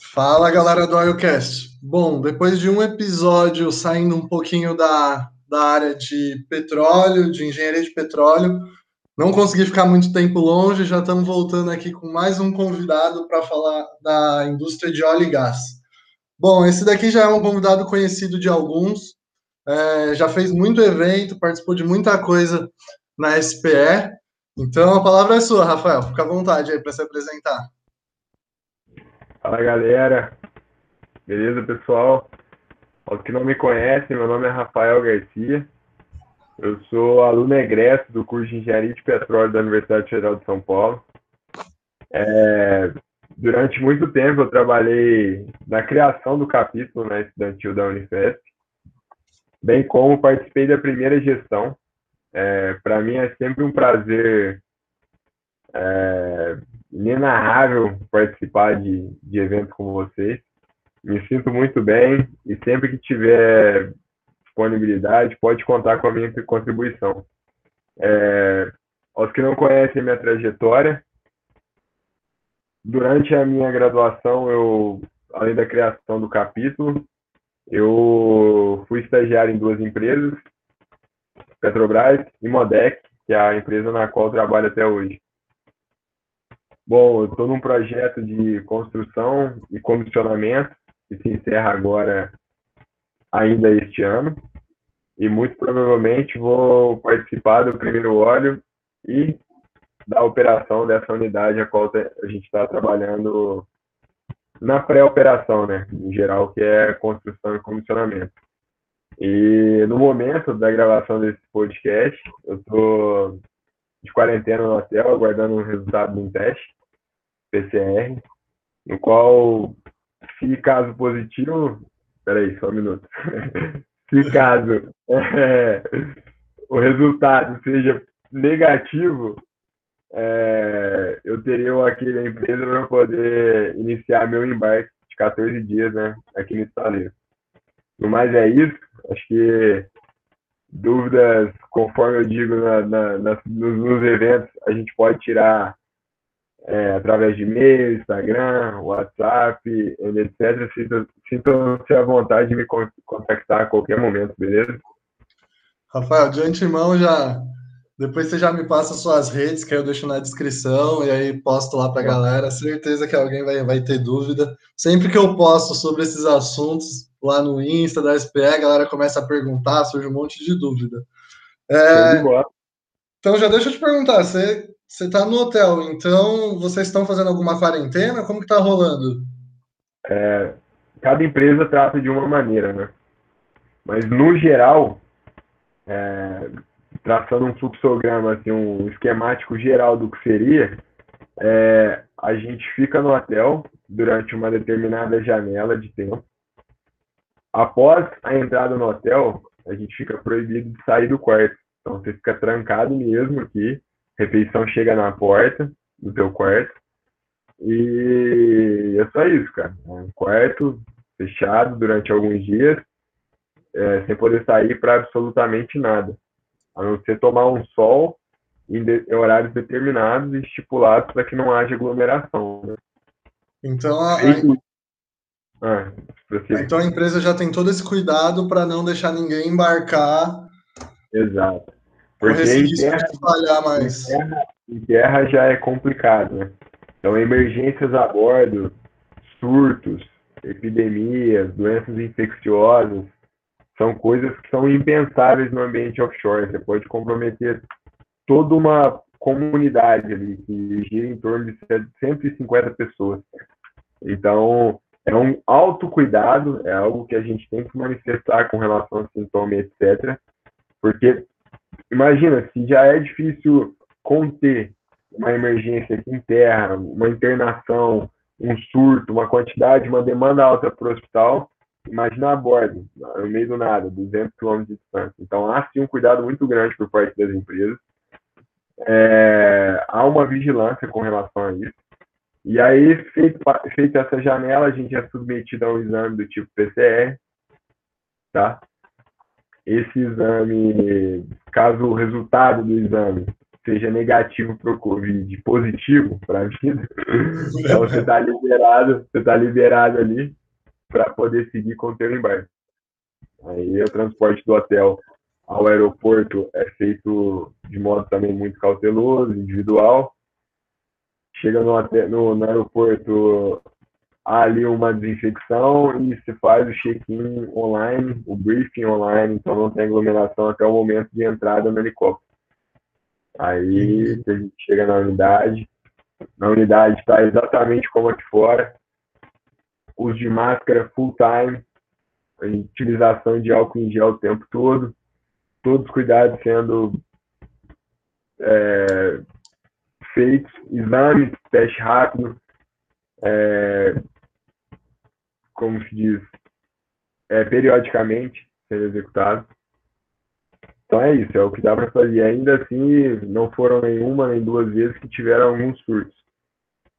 Fala galera do Oilcast. Bom, depois de um episódio saindo um pouquinho da, da área de petróleo, de engenharia de petróleo, não consegui ficar muito tempo longe, já estamos voltando aqui com mais um convidado para falar da indústria de óleo e gás. Bom, esse daqui já é um convidado conhecido de alguns, é, já fez muito evento, participou de muita coisa na SPE. Então a palavra é sua, Rafael. Fica à vontade aí para se apresentar. Fala galera, beleza pessoal? Os que não me conhecem, meu nome é Rafael Garcia, eu sou aluno egresso do curso de Engenharia de Petróleo da Universidade Federal de São Paulo. É, durante muito tempo eu trabalhei na criação do capítulo né, estudantil da Unifesp, bem como participei da primeira gestão. É, Para mim é sempre um prazer é, inenarrável participar de, de eventos como vocês. Me sinto muito bem e sempre que tiver disponibilidade, pode contar com a minha contribuição. É, aos que não conhecem minha trajetória, durante a minha graduação, eu, além da criação do capítulo, eu fui estagiário em duas empresas, Petrobras e Modec, que é a empresa na qual trabalho até hoje. Bom, eu estou num projeto de construção e comissionamento que se encerra agora ainda este ano e muito provavelmente vou participar do primeiro óleo e da operação dessa unidade a qual a gente está trabalhando na pré-operação, né, em geral, que é construção e comissionamento. E no momento da gravação desse podcast, eu estou de quarentena no hotel, aguardando o resultado de um teste PCR, no qual, se caso positivo, peraí, só um minuto. se caso é, o resultado seja negativo, é, eu teria aqui na empresa para poder iniciar meu embarque de 14 dias né, aqui no estaleiro. No mais é isso, acho que dúvidas, conforme eu digo na, na, nos, nos, eventos, a gente pode tirar é, através de e-mail, Instagram, WhatsApp, etc. Sintam-se à vontade de me contactar a qualquer momento, beleza? Rafael, de antemão já. Depois você já me passa suas redes, que eu deixo na descrição, e aí posto lá para a galera. Certeza que alguém vai, vai ter dúvida. Sempre que eu posto sobre esses assuntos, lá no Insta da SPE, a galera começa a perguntar, surge um monte de dúvida. É, então já deixa eu te perguntar, você você está no hotel, então vocês estão fazendo alguma quarentena? Como que está rolando? É, cada empresa trata de uma maneira, né? Mas no geral, é, traçando um fluxograma, assim, um esquemático geral do que seria, é, a gente fica no hotel durante uma determinada janela de tempo após a entrada no hotel, a gente fica proibido de sair do quarto. Então você fica trancado mesmo aqui, refeição chega na porta do teu quarto. E é só isso, cara. É um quarto fechado durante alguns dias, é, sem poder sair para absolutamente nada. A não ser tomar um sol em, de, em horários determinados e estipulados para que não haja aglomeração. Né? Então, a, ah, então a empresa já tem todo esse cuidado para não deixar ninguém embarcar. Exato. Porque em terra, mais. Em terra, em terra já é complicado, né? Então, emergências a bordo, surtos, epidemias, doenças infecciosas, são coisas que são impensáveis no ambiente offshore. Você pode comprometer toda uma comunidade ali, que gira em torno de 150 pessoas. Então, é um autocuidado, é algo que a gente tem que manifestar com relação a sintomas, etc. Porque, imagina, se já é difícil conter uma emergência aqui em terra, uma internação, um surto, uma quantidade, uma demanda alta para o hospital, imagina a bordo, no meio do nada, 200 km de distância. Então, há sim um cuidado muito grande por parte das empresas. É, há uma vigilância com relação a isso. E aí, feito, feita essa janela, a gente é submetido a um exame do tipo PCR, tá? Esse exame, caso o resultado do exame seja negativo para o Covid, positivo para a vida, então você está liberado, você está liberado ali para poder seguir com o teu embarque. Aí o transporte do hotel ao aeroporto é feito de modo também muito cauteloso, individual. Chega no, no, no aeroporto, há ali uma desinfecção e se faz o check-in online, o briefing online, então não tem aglomeração até o momento de entrada no helicóptero. Aí a gente chega na unidade, na unidade está exatamente como aqui fora, uso de máscara full time, utilização de álcool em gel o tempo todo, todos os cuidados sendo é, feitos, exames, teste rápido, é, como se diz, é, periodicamente sendo executado. Então é isso, é o que dá para fazer. Ainda assim, não foram nenhuma nem duas vezes que tiveram alguns surtos.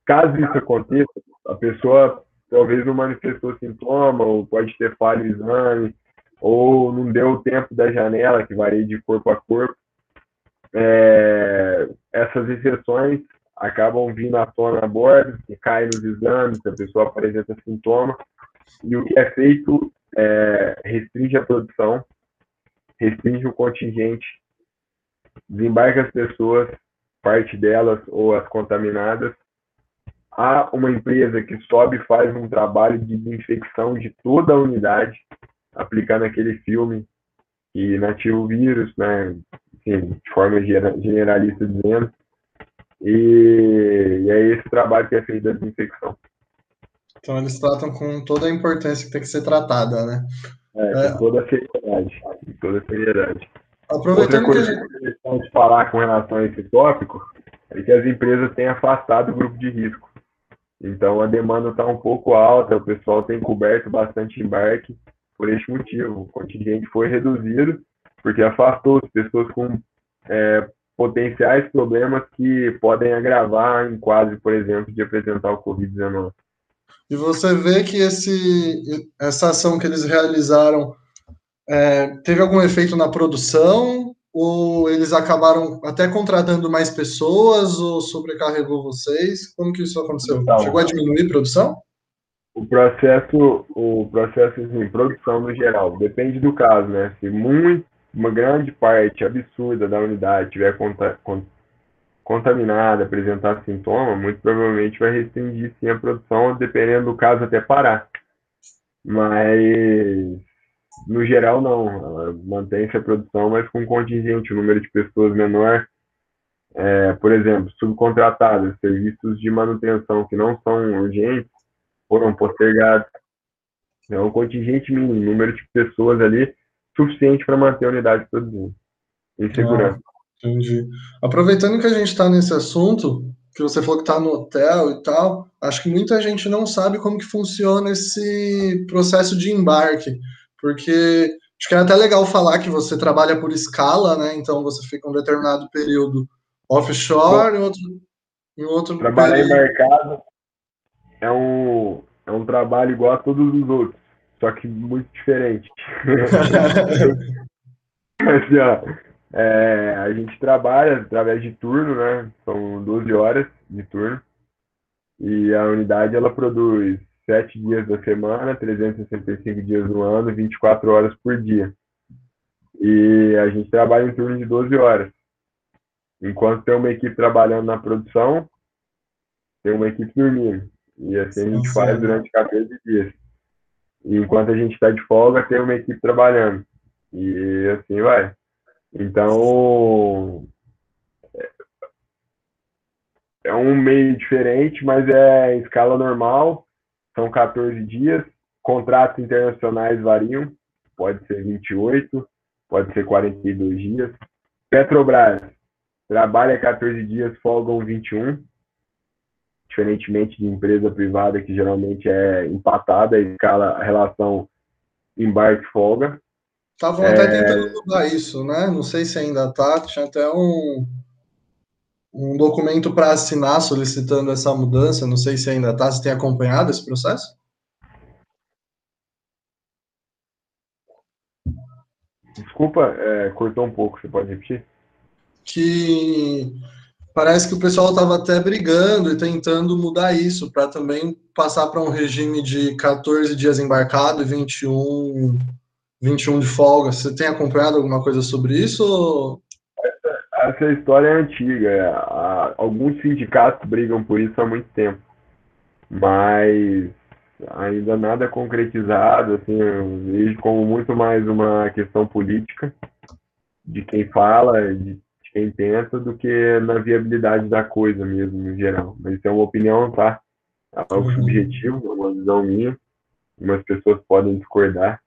Caso isso aconteça, a pessoa talvez não manifestou sintoma, ou pode ter falha no exame, ou não deu o tempo da janela, que varia de corpo a corpo. É, essas exceções acabam vindo à tona a bordo, que cai nos exames, a pessoa apresenta sintoma, e o que é feito é, restringe a produção, restringe o contingente, desembarca as pessoas, parte delas ou as contaminadas, há uma empresa que sobe e faz um trabalho de desinfecção de toda a unidade, aplicando aquele filme que inativa o vírus, né? Enfim, de forma generalista dizendo. E, e é esse trabalho que é feito da desinfecção. Então eles tratam com toda a importância que tem que ser tratada, né? É, com é. toda a seriedade. Com toda a seriedade. Aproveitando Outra coisa que a gente falar com relação a esse tópico é que as empresas têm afastado o grupo de risco. Então a demanda está um pouco alta, o pessoal tem coberto bastante embarque por este motivo. O contingente foi reduzido porque afastou as pessoas com é, potenciais problemas que podem agravar em quadro, por exemplo, de apresentar o Covid-19. E você vê que esse, essa ação que eles realizaram é, teve algum efeito na produção? Ou eles acabaram até contratando mais pessoas ou sobrecarregou vocês? Como que isso aconteceu? Então, Chegou a diminuir a produção? O processo, o processo assim, produção no geral, depende do caso, né? Se muito, uma grande parte absurda da unidade tiver conta, contaminada, apresentar sintoma, muito provavelmente vai restringir sim a produção, dependendo do caso até parar. Mas no geral, não. Mantém-se a produção, mas com contingente, o número de pessoas menor. É, por exemplo, subcontratadas, serviços de manutenção que não são urgentes foram postergados. É um contingente mínimo, número de pessoas ali suficiente para manter a unidade produzindo em segurança. Ah, entendi. Aproveitando que a gente está nesse assunto, que você falou que está no hotel e tal, acho que muita gente não sabe como que funciona esse processo de embarque porque acho que é até legal falar que você trabalha por escala, né? Então você fica um determinado período offshore, em outro, em outro Trabalhar período... em mercado é um, é um trabalho igual a todos os outros, só que muito diferente. assim, ó, é, a gente trabalha através de turno, né? São 12 horas de turno. E a unidade ela produz sete dias da semana, 365 dias no ano, 24 horas por dia. E a gente trabalha em turno de 12 horas. Enquanto tem uma equipe trabalhando na produção, tem uma equipe dormindo. E assim a gente faz durante 14 dias. E enquanto a gente está de folga, tem uma equipe trabalhando. E assim vai. Então, é um meio diferente, mas é escala normal são 14 dias. Contratos internacionais variam, pode ser 28, pode ser 42 dias. Petrobras trabalha 14 dias, folgam 21, diferentemente de empresa privada que geralmente é empatada, escala a relação embarque-folga. Estavam é... até tentando mudar isso, né? Não sei se ainda tá. Tinha até um, um documento para assinar solicitando essa mudança. Não sei se ainda está. Você tem acompanhado esse processo? Desculpa, é, cortou um pouco. Você pode repetir? que parece que o pessoal estava até brigando e tentando mudar isso para também passar para um regime de 14 dias embarcado e 21, 21 de folga. Você tem acompanhado alguma coisa sobre isso? Essa, essa história é antiga. Alguns sindicatos brigam por isso há muito tempo, mas ainda nada concretizado. Assim, eu vejo como muito mais uma questão política de quem fala, de quem pensa, do que na viabilidade da coisa mesmo, no geral. Mas isso é uma opinião, tá? É algo uhum. subjetivo, é uma visão minha. Algumas pessoas podem discordar.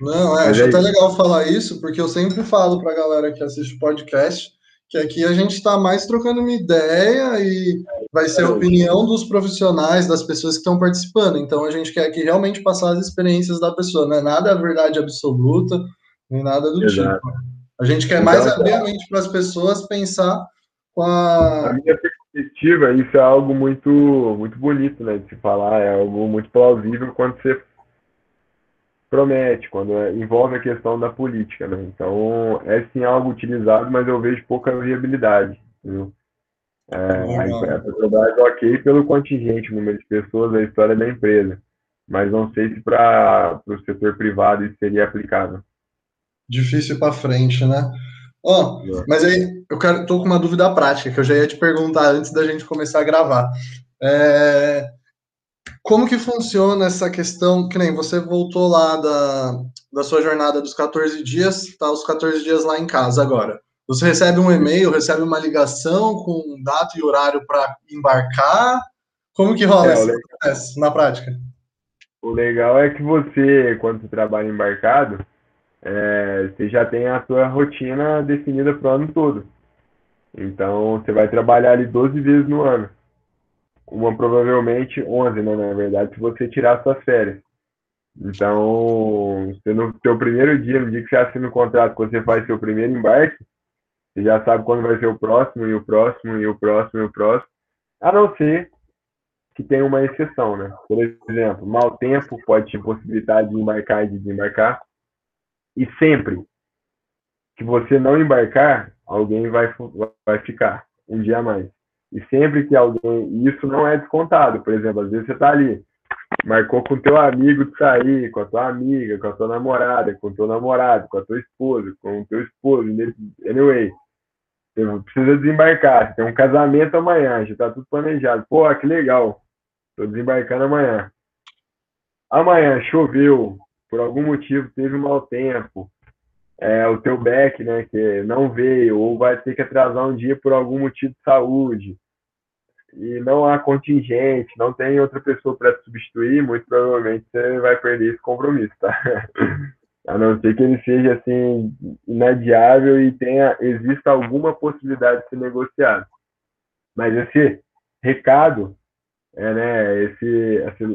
Não, é, acho é até legal falar isso, porque eu sempre falo para a galera que assiste podcast que aqui a gente está mais trocando uma ideia e vai ser a opinião dos profissionais, das pessoas que estão participando. Então a gente quer aqui realmente passar as experiências da pessoa, não é nada a verdade absoluta, nem nada do Exato. tipo. A gente quer mais abrir a mente para as pessoas pensar com a. A minha perspectiva, isso é algo muito, muito bonito, né, de se falar, é algo muito plausível quando você promete, quando é, envolve a questão da política, né? Então, é sim algo utilizado, mas eu vejo pouca viabilidade. É, a, a Petrobras é ok pelo contingente, número de pessoas, a história da empresa, mas não sei se para o setor privado isso seria aplicável difícil para frente, né? Ó, oh, mas aí eu quero, tô com uma dúvida prática que eu já ia te perguntar antes da gente começar a gravar. É, como que funciona essa questão, que nem você voltou lá da, da sua jornada dos 14 dias, tá os 14 dias lá em casa agora. Você recebe um e-mail, recebe uma ligação com data e horário para embarcar? Como que rola é, esse processo na prática? O legal é que você, quando você trabalha embarcado, é, você já tem a sua rotina definida para o ano todo. Então, você vai trabalhar ali 12 vezes no ano. Uma provavelmente 11, né, na verdade, se você tirar suas férias. Então, no seu primeiro dia, no dia que você assina o contrato, quando você faz seu primeiro embarque, você já sabe quando vai ser o próximo, e o próximo, e o próximo, e o próximo. A não ser que tenha uma exceção, né? Por exemplo, mau tempo pode te possibilitar de embarcar e de desembarcar. E sempre que você não embarcar, alguém vai, vai ficar um dia a mais. E sempre que alguém. Isso não é descontado. Por exemplo, às vezes você está ali, marcou com teu amigo de sair, com a tua amiga, com a tua namorada, com o teu namorado, com a tua esposa, com o teu esposo. Anyway, você precisa desembarcar. Tem um casamento amanhã, já está tudo planejado. Pô, que legal. Estou desembarcando amanhã. Amanhã choveu, por algum motivo teve um mau tempo, é, o teu back, né, que não veio, ou vai ter que atrasar um dia por algum motivo de saúde, e não há contingente, não tem outra pessoa para substituir, muito provavelmente você vai perder esse compromisso, tá? A não ser que ele seja assim inadiável e tenha exista alguma possibilidade de ser negociado. Mas esse recado é, né, esse, esse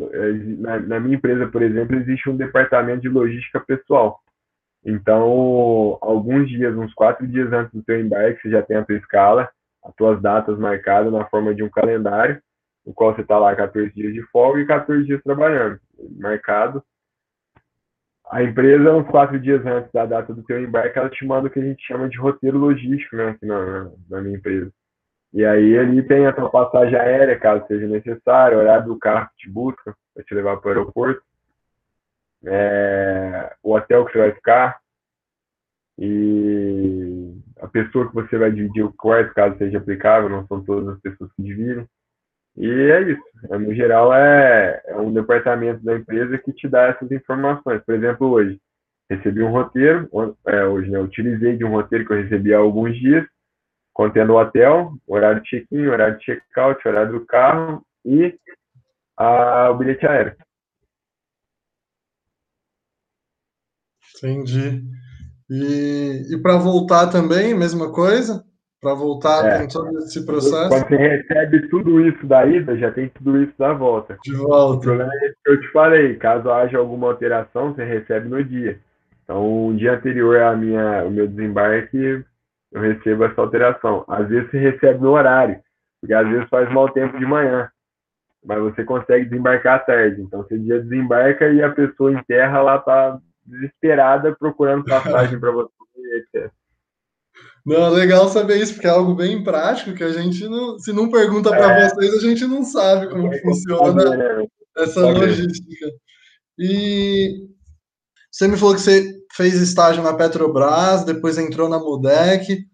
na, na, minha empresa, por exemplo, existe um departamento de logística pessoal. Então, alguns dias, uns quatro dias antes do teu embarque, você já tem a tua escala, as tuas datas marcadas na forma de um calendário, no qual você está lá 14 dias de folga e 14 dias trabalhando, marcado. A empresa, uns quatro dias antes da data do teu embarque, ela te manda o que a gente chama de roteiro logístico, né, aqui na, na minha empresa. E aí ali tem a tua passagem aérea, caso seja necessário, horário do carro que te busca para te levar para o aeroporto, é, o hotel que você vai ficar e a pessoa que você vai dividir o quarto, caso seja aplicável, não são todas as pessoas que dividem. E é isso. É, no geral, é, é um departamento da empresa que te dá essas informações. Por exemplo, hoje, recebi um roteiro, é, hoje, né, utilizei de um roteiro que eu recebi há alguns dias, contendo o hotel, horário de check-in, horário de check-out, horário do carro e a, o bilhete aéreo. Entendi. E, e para voltar também, mesma coisa? Para voltar é. com todo esse processo? Quando você recebe tudo isso da ida, já tem tudo isso da volta. De volta. O problema é que eu te falei, caso haja alguma alteração, você recebe no dia. Então, o dia anterior à minha, o meu desembarque, eu recebo essa alteração. Às vezes você recebe no horário, porque às vezes faz mau tempo de manhã, mas você consegue desembarcar à tarde. Então você dia desembarca e a pessoa em terra lá tá desesperada procurando passagem para você, etc. Não, legal saber isso, porque é algo bem prático que a gente não, se não pergunta para é, vocês, a gente não sabe como funciona saber, né? essa logística. E você me falou que você fez estágio na Petrobras, depois entrou na Mudec.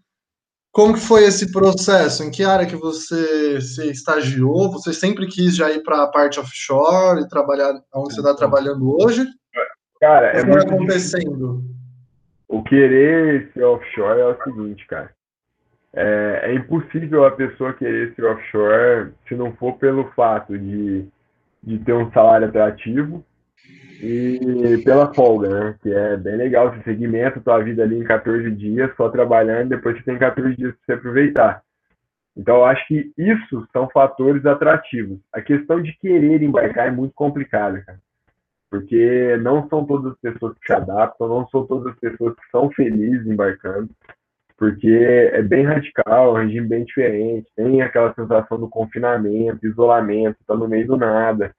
Como que foi esse processo? Em que área que você se estagiou? Você sempre quis já ir para a parte offshore e trabalhar onde você está trabalhando hoje? Cara, é muito acontecendo. Difícil. O querer ser offshore é o seguinte, cara. É, é, impossível a pessoa querer ser offshore se não for pelo fato de, de ter um salário atrativo e pela folga, né? Que é bem legal, você segmenta tua vida ali em 14 dias, só trabalhando, depois você tem 14 dias para você aproveitar. Então, eu acho que isso são fatores atrativos. A questão de querer embarcar é muito complicada, cara. Porque não são todas as pessoas que se adaptam, não são todas as pessoas que são felizes embarcando, porque é bem radical, é um regime bem diferente, tem aquela sensação do confinamento, isolamento, tá no meio do nada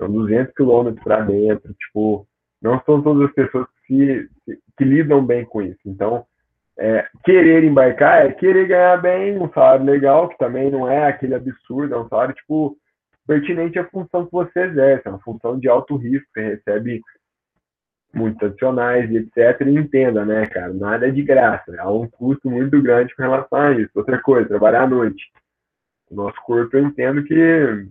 são 200 quilômetros para dentro, tipo, não são todas as pessoas que, que, lidam bem com isso. Então, é, querer embarcar é querer ganhar bem, um salário legal, que também não é aquele absurdo, é um salário, tipo, pertinente à função que você exerce, é uma função de alto risco, você recebe muitos adicionais e etc. E entenda, né, cara, nada é de graça, há um custo muito grande com relação a isso. Outra coisa, trabalhar à noite. O nosso corpo, eu entendo que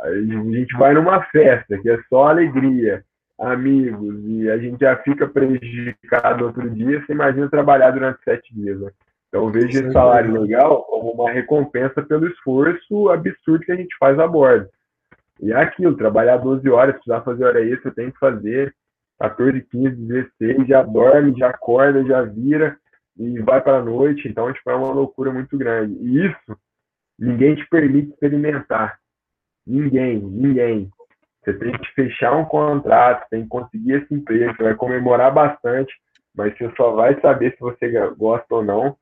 a gente vai numa festa que é só alegria, amigos, e a gente já fica prejudicado outro dia, você imagina trabalhar durante sete dias, né? Então eu vejo esse salário legal como uma recompensa pelo esforço absurdo que a gente faz a bordo. E é aquilo, trabalhar 12 horas, precisar fazer hora extra, tem que fazer 14, 15, 16, já dorme, já acorda, já vira e vai para a noite. Então, tipo, é uma loucura muito grande. E isso ninguém te permite experimentar. Ninguém, ninguém. Você tem que fechar um contrato, tem que conseguir esse emprego, você vai comemorar bastante, mas você só vai saber se você gosta ou não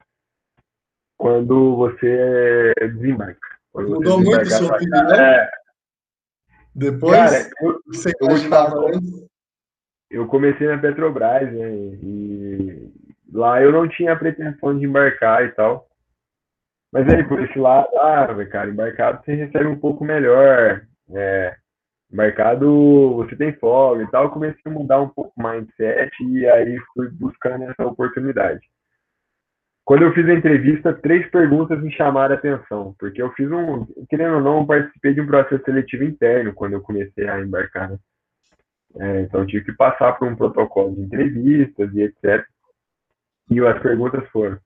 quando você desembarca. Quando Mudou você muito sua opinião? É. Depois, Cara, eu, você eu, eu comecei na Petrobras, né, e lá eu não tinha pretensão de embarcar e tal. Mas aí, por esse lado, ah, cara, embarcado você recebe um pouco melhor. É, embarcado você tem folga e tal. Eu comecei a mudar um pouco o mindset e aí fui buscando essa oportunidade. Quando eu fiz a entrevista, três perguntas me chamaram a atenção, porque eu fiz um, querendo ou não, participei de um processo seletivo interno quando eu comecei a embarcar. Né? É, então, tive que passar por um protocolo de entrevistas e etc. E as perguntas foram: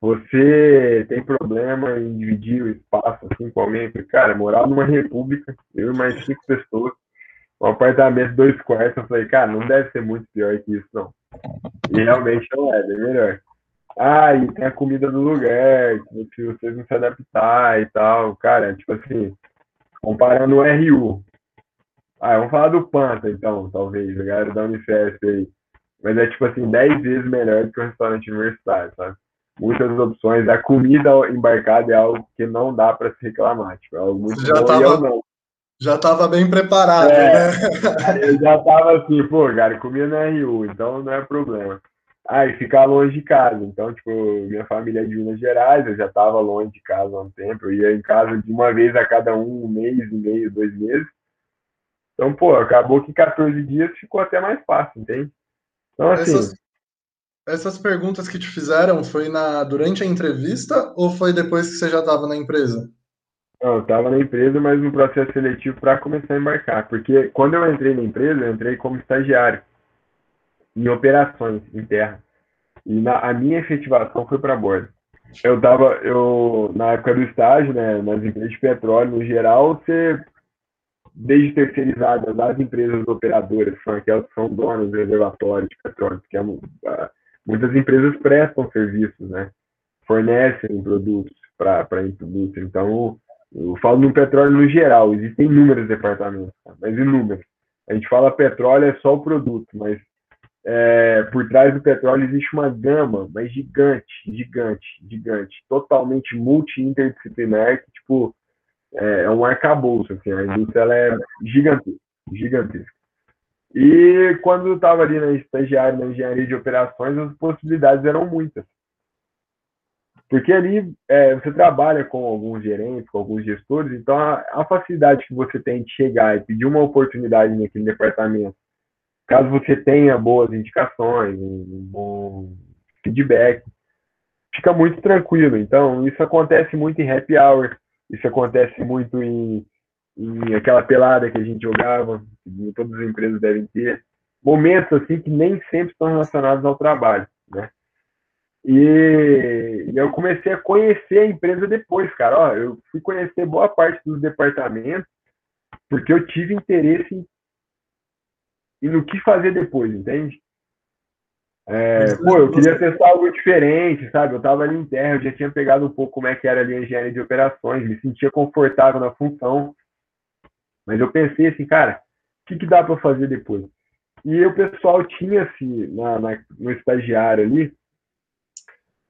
você tem problema em dividir o espaço assim com alguém? Cara, morar numa república, eu e mais cinco pessoas, um apartamento, dois quartos, eu falei, cara, não deve ser muito pior que isso, não. E realmente não é, bem melhor. Ah, e tem a comida do lugar, se vocês não se adaptar e tal. Cara, tipo assim, comparando o RU. Ah, vamos falar do Panta, então, talvez, a galera da Unifesp aí. Mas é tipo assim, 10 vezes melhor do que o restaurante universitário, sabe? muitas opções. A comida embarcada é algo que não dá para se reclamar. Tipo, é algo muito já bom tava, não. Já estava bem preparado, é, né? Eu já estava assim, pô, cara, comia no RU, então não é problema. Ah, e ficar longe de casa. Então, tipo, minha família é de Minas Gerais, eu já estava longe de casa há um tempo. Eu ia em casa de uma vez a cada um, um mês e meio, dois meses. Então, pô, acabou que 14 dias ficou até mais fácil, entende? Então, assim. Essas, essas perguntas que te fizeram foi na durante a entrevista ou foi depois que você já estava na empresa? Não, eu estava na empresa, mas no processo seletivo para começar a embarcar. Porque quando eu entrei na empresa, eu entrei como estagiário em operações em terra. E na, a minha efetivação foi para bordo. Eu tava, eu, na época do estágio, né, nas empresas de petróleo no geral, você, desde terceirizadas, as empresas operadoras, são aquelas que são donas do reservatório de petróleo, que é muitas empresas prestam serviços, né? Fornecem produtos para a indústria. Então, eu falo no petróleo no geral, existem inúmeros departamentos, tá? mas inúmeros. A gente fala petróleo é só o produto, mas é, por trás do petróleo existe uma gama, mas gigante, gigante, gigante, totalmente multi-interdisciplinar, que, tipo, é, é um arcabouço, assim, a indústria ela é gigantesca, gigantesca. E quando eu estava ali na estagiário na engenharia de operações, as possibilidades eram muitas. Porque ali é, você trabalha com alguns gerentes, com alguns gestores, então a, a, facilidade que você tem de chegar e pedir uma oportunidade naquele departamento, caso você tenha boas indicações, um bom feedback, fica muito tranquilo. Então, isso acontece muito em happy hour, isso acontece muito em, em aquela pelada que a gente jogava, que todas as empresas devem ter. Momentos assim que nem sempre estão relacionados ao trabalho, né? E, eu comecei a conhecer a empresa depois, cara. Ó, eu fui conhecer boa parte dos departamentos porque eu tive interesse em, em no que fazer depois, entende? É, pô, eu queria testar algo diferente, sabe? Eu tava ali em terra, eu já tinha pegado um pouco como é que era ali a engenharia de operações, me sentia confortável na função. Mas eu pensei assim, cara, o que, que dá para fazer depois? E o pessoal tinha, assim, na, na, no estagiário ali,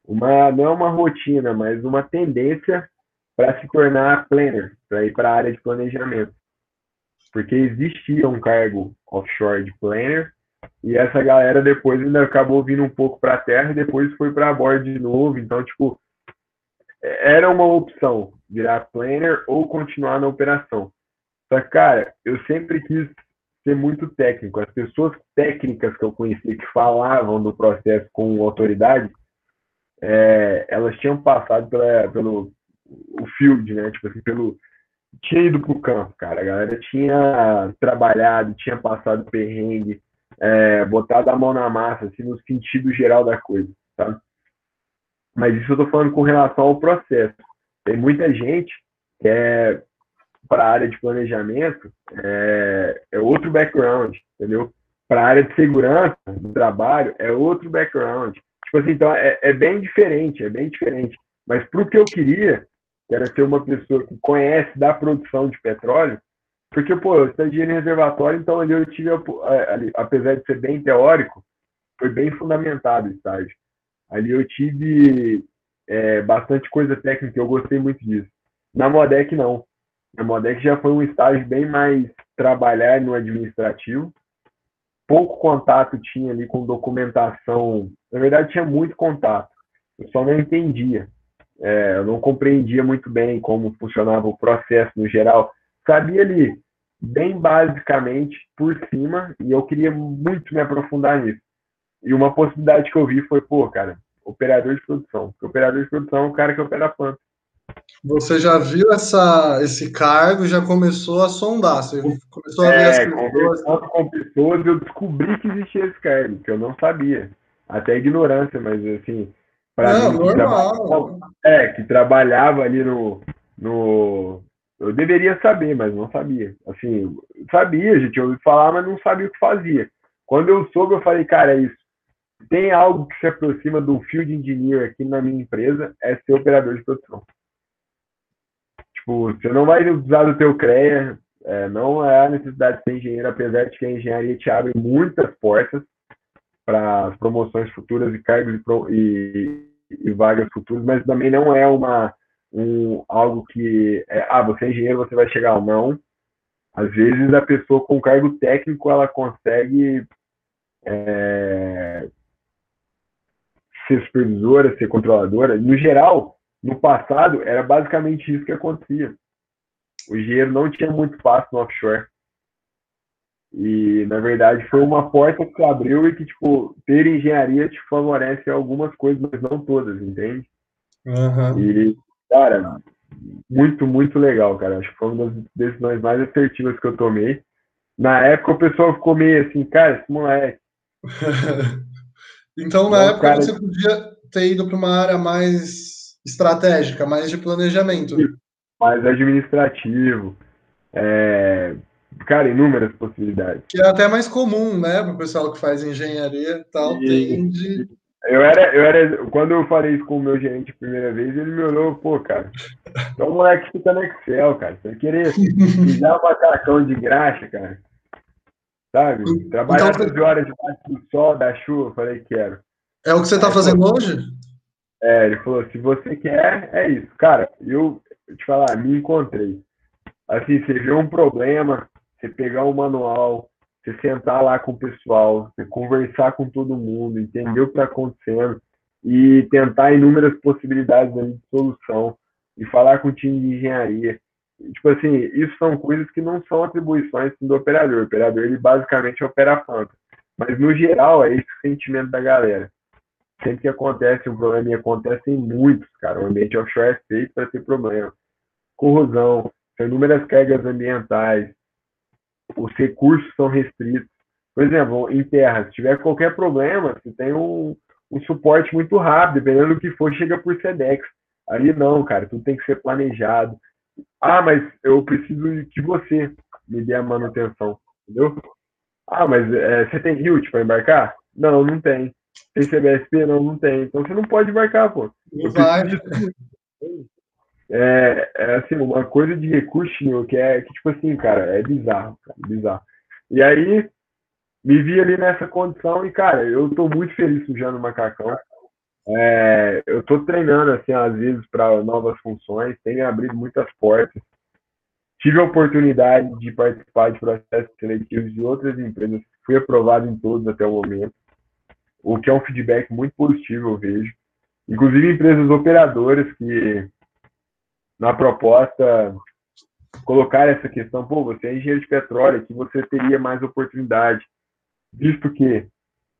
uma não é uma rotina, mas uma tendência para se tornar planner, para ir para a área de planejamento. Porque existia um cargo offshore de planner e essa galera depois ainda acabou vindo um pouco para a terra e depois foi para a bordo de novo. Então, tipo, era uma opção virar planner ou continuar na operação. Só que, cara, eu sempre quis ser muito técnico. As pessoas técnicas que eu conheci que falavam do processo com autoridade é, elas tinham passado pela, pelo o field, né? Tipo assim, pelo. Tinha ido pro campo, cara. A galera tinha trabalhado, tinha passado perrengue, é, botado a mão na massa, assim, no sentido geral da coisa, tá? Mas isso eu tô falando com relação ao processo. Tem muita gente que é para a área de planejamento é, é outro background, entendeu? Para a área de segurança do trabalho é outro background. Tipo assim, então é, é bem diferente, é bem diferente. Mas para o que eu queria, que era ser uma pessoa que conhece da produção de petróleo, porque, pô, eu estagiei em reservatório, então ali eu tive, ali, apesar de ser bem teórico, foi bem fundamentado o estágio. Ali eu tive é, bastante coisa técnica, eu gostei muito disso. Na Modec, não. Na Modec já foi um estágio bem mais trabalhar no administrativo, pouco contato tinha ali com documentação. Na verdade, tinha muito contato. Eu só não entendia. É, eu não compreendia muito bem como funcionava o processo no geral. Sabia ali, bem basicamente, por cima, e eu queria muito me aprofundar nisso. E uma possibilidade que eu vi foi, pô, cara, operador de produção. Porque operador de produção é o cara que opera a planta. Você já viu essa, esse cargo, já começou a sondar, você começou a ver é, as pessoas. com pessoas, eu descobri que existia esse cargo, que eu não sabia. Até ignorância, mas assim, para mim, normal. Que é, que trabalhava ali no, no. Eu deveria saber, mas não sabia. Assim, sabia, a gente ouviu falar, mas não sabia o que fazia. Quando eu soube, eu falei, cara, é isso. Tem algo que se aproxima do field engineer aqui na minha empresa, é ser operador de produção. Tipo, você não vai usar do teu CREA, é, não é a necessidade de ser engenheiro, apesar de que a engenharia te abre muitas portas para promoções futuras e cargos e, e, vagas futuras, mas também não é uma um, algo que é, ah, você é engenheiro, você vai chegar não. Às vezes a pessoa com cargo técnico ela consegue é, ser supervisora, ser controladora. No geral, no passado, era basicamente isso que acontecia. O engenheiro não tinha muito espaço no offshore. E, na verdade, foi uma porta que abriu e que, tipo, ter engenharia te favorece algumas coisas, mas não todas, entende? Uhum. E, cara, muito, muito legal, cara. Acho que foi uma das decisões mais assertivas que eu tomei. Na época, o pessoal ficou meio assim, cara, esse moleque. então, na época, cara... você podia ter ido para uma área mais estratégica, mais de planejamento. Mais administrativo. É, cara, inúmeras possibilidades. Que é até mais comum, né, para o pessoal que faz engenharia e tal, e, tende... Eu era, eu era, quando eu falei isso com o meu gerente a primeira vez, ele me olhou, pô, cara, é um moleque que fica no Excel, cara. Você querer usar um macacão de graxa, cara. Sabe? Trabalhar então, 12 horas debaixo do sol, da chuva, eu falei, quero. É o que você está fazendo hoje? É, ele falou, se você quer, é isso. Cara, eu, eu te falar, me encontrei. Assim, você vê um problema, você pegar um manual, você sentar lá com o pessoal, você conversar com todo mundo, entender o que está acontecendo. e tentar inúmeras possibilidades de solução e falar com o time de engenharia. Tipo assim, isso são coisas que não são atribuições do operador. O operador, ele basicamente opera a planta. Mas, no geral, é esse o sentimento da galera. Sempre que acontece um problema, e acontece em muitos, cara. O ambiente offshore é feito para ter problema. Corrosão, são inúmeras cargas ambientais, os recursos são restritos. Por exemplo, em terra, se tiver qualquer problema, você tem um, um suporte muito rápido, dependendo do que for, chega por SEDEX. Ali não, cara, tudo tem que ser planejado. Ah, mas eu preciso que você me dê a manutenção, entendeu? Ah, mas é, você tem HILT para embarcar? Não, não tem. Tem CBSP? Não, não tem. Então você não pode embarcar, pô. Não vai. É, é, assim, uma coisa de recurso que é que, tipo assim, cara, é bizarro, cara, bizarro. E aí, me vi ali nessa condição e, cara, eu tô muito feliz sujando o macacão. É, eu tô treinando, assim, às vezes, para novas funções, me abrido muitas portas. Tive a oportunidade de participar de processos seletivos de outras empresas, fui aprovado em todos até o momento, o que é um feedback muito positivo, eu vejo. Inclusive empresas operadoras que na proposta colocar essa questão, pô, você é engenheiro de petróleo, que você teria mais oportunidade, visto que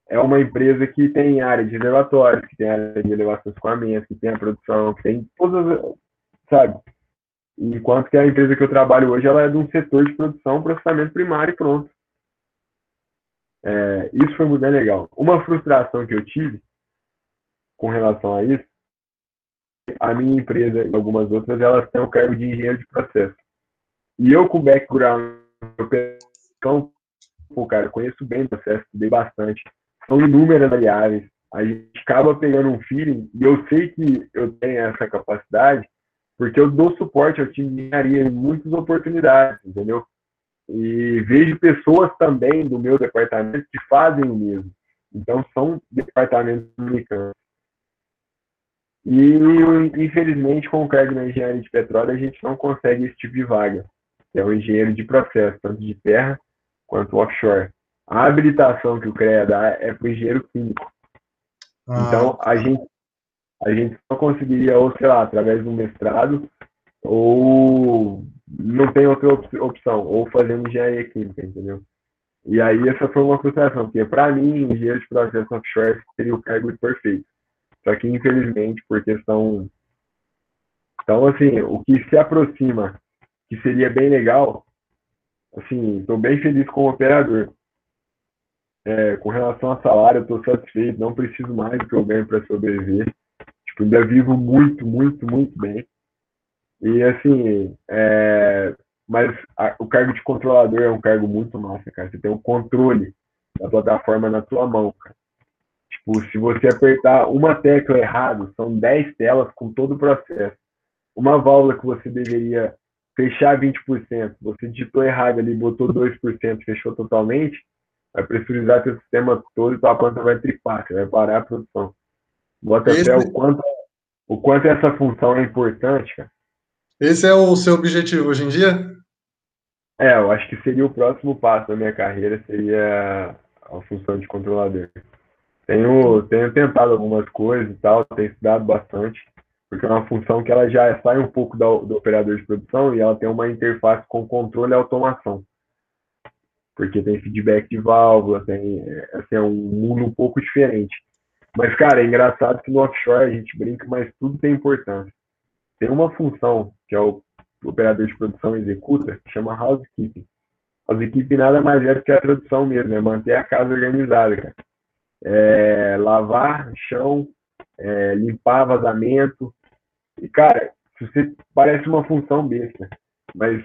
é uma empresa que tem área de elevatórios, que tem área de elevação de escoamento, que tem a produção, que tem todas, sabe? Enquanto que a empresa que eu trabalho hoje, ela é de um setor de produção, processamento primário e pronto. É, isso foi muito legal. Uma frustração que eu tive com relação a isso a minha empresa e algumas outras, elas têm o cargo de engenheiro de processo. E eu, com background então, pô, cara, conheço bem o processo, estudei bastante. São inúmeras variáveis. A gente acaba pegando um feeling, e eu sei que eu tenho essa capacidade, porque eu dou suporte ao time de engenharia em muitas oportunidades, entendeu? E vejo pessoas também do meu departamento que fazem o mesmo. Então, são departamentos comunicantes. E, infelizmente, com o cargo na engenharia de petróleo, a gente não consegue esse tipo de vaga, que é o engenheiro de processo, tanto de terra quanto offshore. A habilitação que o CREA dá é para o engenheiro químico. Ah. Então, a gente, a gente só conseguiria, ou sei lá, através do mestrado, ou não tem outra opção, ou fazendo engenharia química, entendeu? E aí, essa foi uma frustração, porque para mim, engenheiro de processo offshore seria o cargo perfeito. Só que, infelizmente, por questão. Então, assim, o que se aproxima, que seria bem legal, assim, estou bem feliz com o operador. É, com relação a salário, estou satisfeito, não preciso mais do que eu ganho para sobreviver. Tipo, ainda vivo muito, muito, muito bem. E, assim, é, mas a, o cargo de controlador é um cargo muito massa, cara. Você tem o controle da plataforma na tua mão, cara. Tipo, se você apertar uma tecla errado, são 10 telas com todo o processo. Uma válvula que você deveria fechar 20%, você digitou errado ali, botou 2%, fechou totalmente, vai pressurizar seu sistema todo e tua planta vai tripar, você vai parar a produção. Bota Esse... o quanto, o quanto essa função é importante, cara. Esse é o seu objetivo hoje em dia? É, eu acho que seria o próximo passo da minha carreira, seria a função de controlador. Tenho, tenho tentado algumas coisas e tal, tenho estudado bastante, porque é uma função que ela já sai um pouco do, do operador de produção e ela tem uma interface com controle e automação. Porque tem feedback de válvula, tem assim, é um mundo um pouco diferente. Mas, cara, é engraçado que no offshore a gente brinca, mas tudo tem importância. Tem uma função que é o operador de produção executa, que chama housekeeping. Housekeeping nada mais é do que a tradução mesmo, é manter a casa organizada, cara é, lavar chão, é, limpar vazamento. E, cara, você parece uma função besta, mas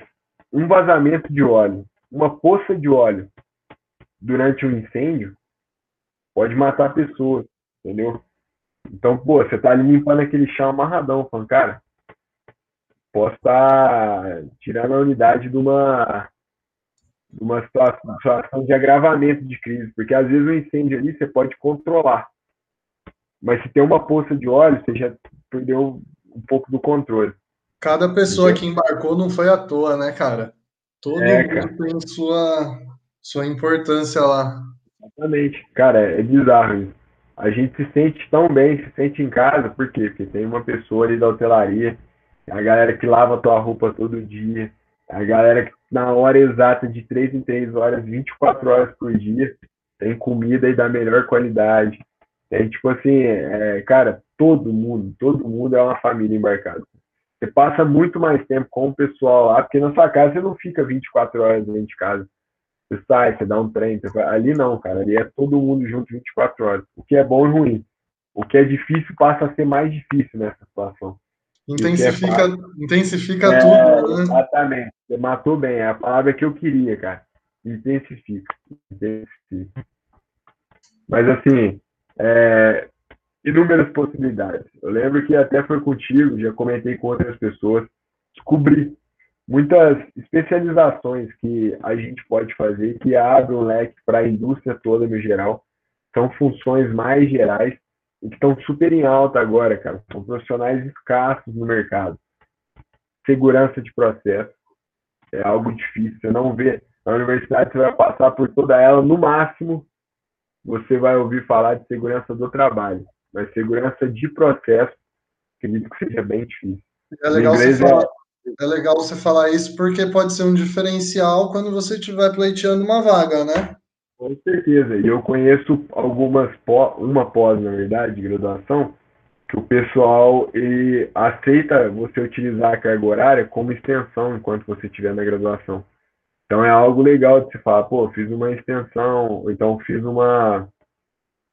um vazamento de óleo, uma poça de óleo durante um incêndio pode matar pessoas, entendeu? Então, pô, você tá ali limpando aquele chão amarradão, falando, cara, posso estar tá tirando a unidade de uma uma situação, situação de agravamento de crise, porque às vezes o incêndio ali você pode controlar, mas se tem uma poça de óleo, você já perdeu um pouco do controle. Cada pessoa que embarcou não foi à toa, né, cara? Todo é, mundo cara. tem sua, sua importância lá. Exatamente. Cara, é bizarro isso. a gente se sente tão bem, se sente em casa, por quê? Porque tem uma pessoa ali da hotelaria, a galera que lava a tua roupa todo dia, a galera que na hora exata de 3 em 3 horas, 24 horas por dia, tem comida e da melhor qualidade. É tipo assim, é, cara, todo mundo, todo mundo é uma família embarcada. Você passa muito mais tempo com o pessoal lá, porque na sua casa você não fica 24 horas dentro de casa. Você sai, você dá um trem. Você... Ali não, cara. Ali é todo mundo junto 24 horas. O que é bom e ruim. O que é difícil passa a ser mais difícil nessa situação. Intensifica, é intensifica é, tudo, né? Exatamente. Você matou bem. É a palavra que eu queria, cara. Intensifica. Intensifica. Mas assim, é, inúmeras possibilidades. Eu lembro que até foi contigo, já comentei com outras pessoas, descobri muitas especializações que a gente pode fazer que abrem um leque para a indústria toda no geral. São funções mais gerais estão super em alta agora, cara. São profissionais escassos no mercado. Segurança de processo é algo difícil. Você não vê na universidade, você vai passar por toda ela. No máximo, você vai ouvir falar de segurança do trabalho, mas segurança de processo, acredito que seja bem difícil. É legal você falar. É é legal você falar isso porque pode ser um diferencial quando você estiver pleiteando uma vaga, né? Com certeza. E eu conheço algumas pós, uma pós, na verdade, de graduação, que o pessoal ele aceita você utilizar a carga horária como extensão enquanto você estiver na graduação. Então é algo legal de se falar, pô, fiz uma extensão, ou então fiz uma.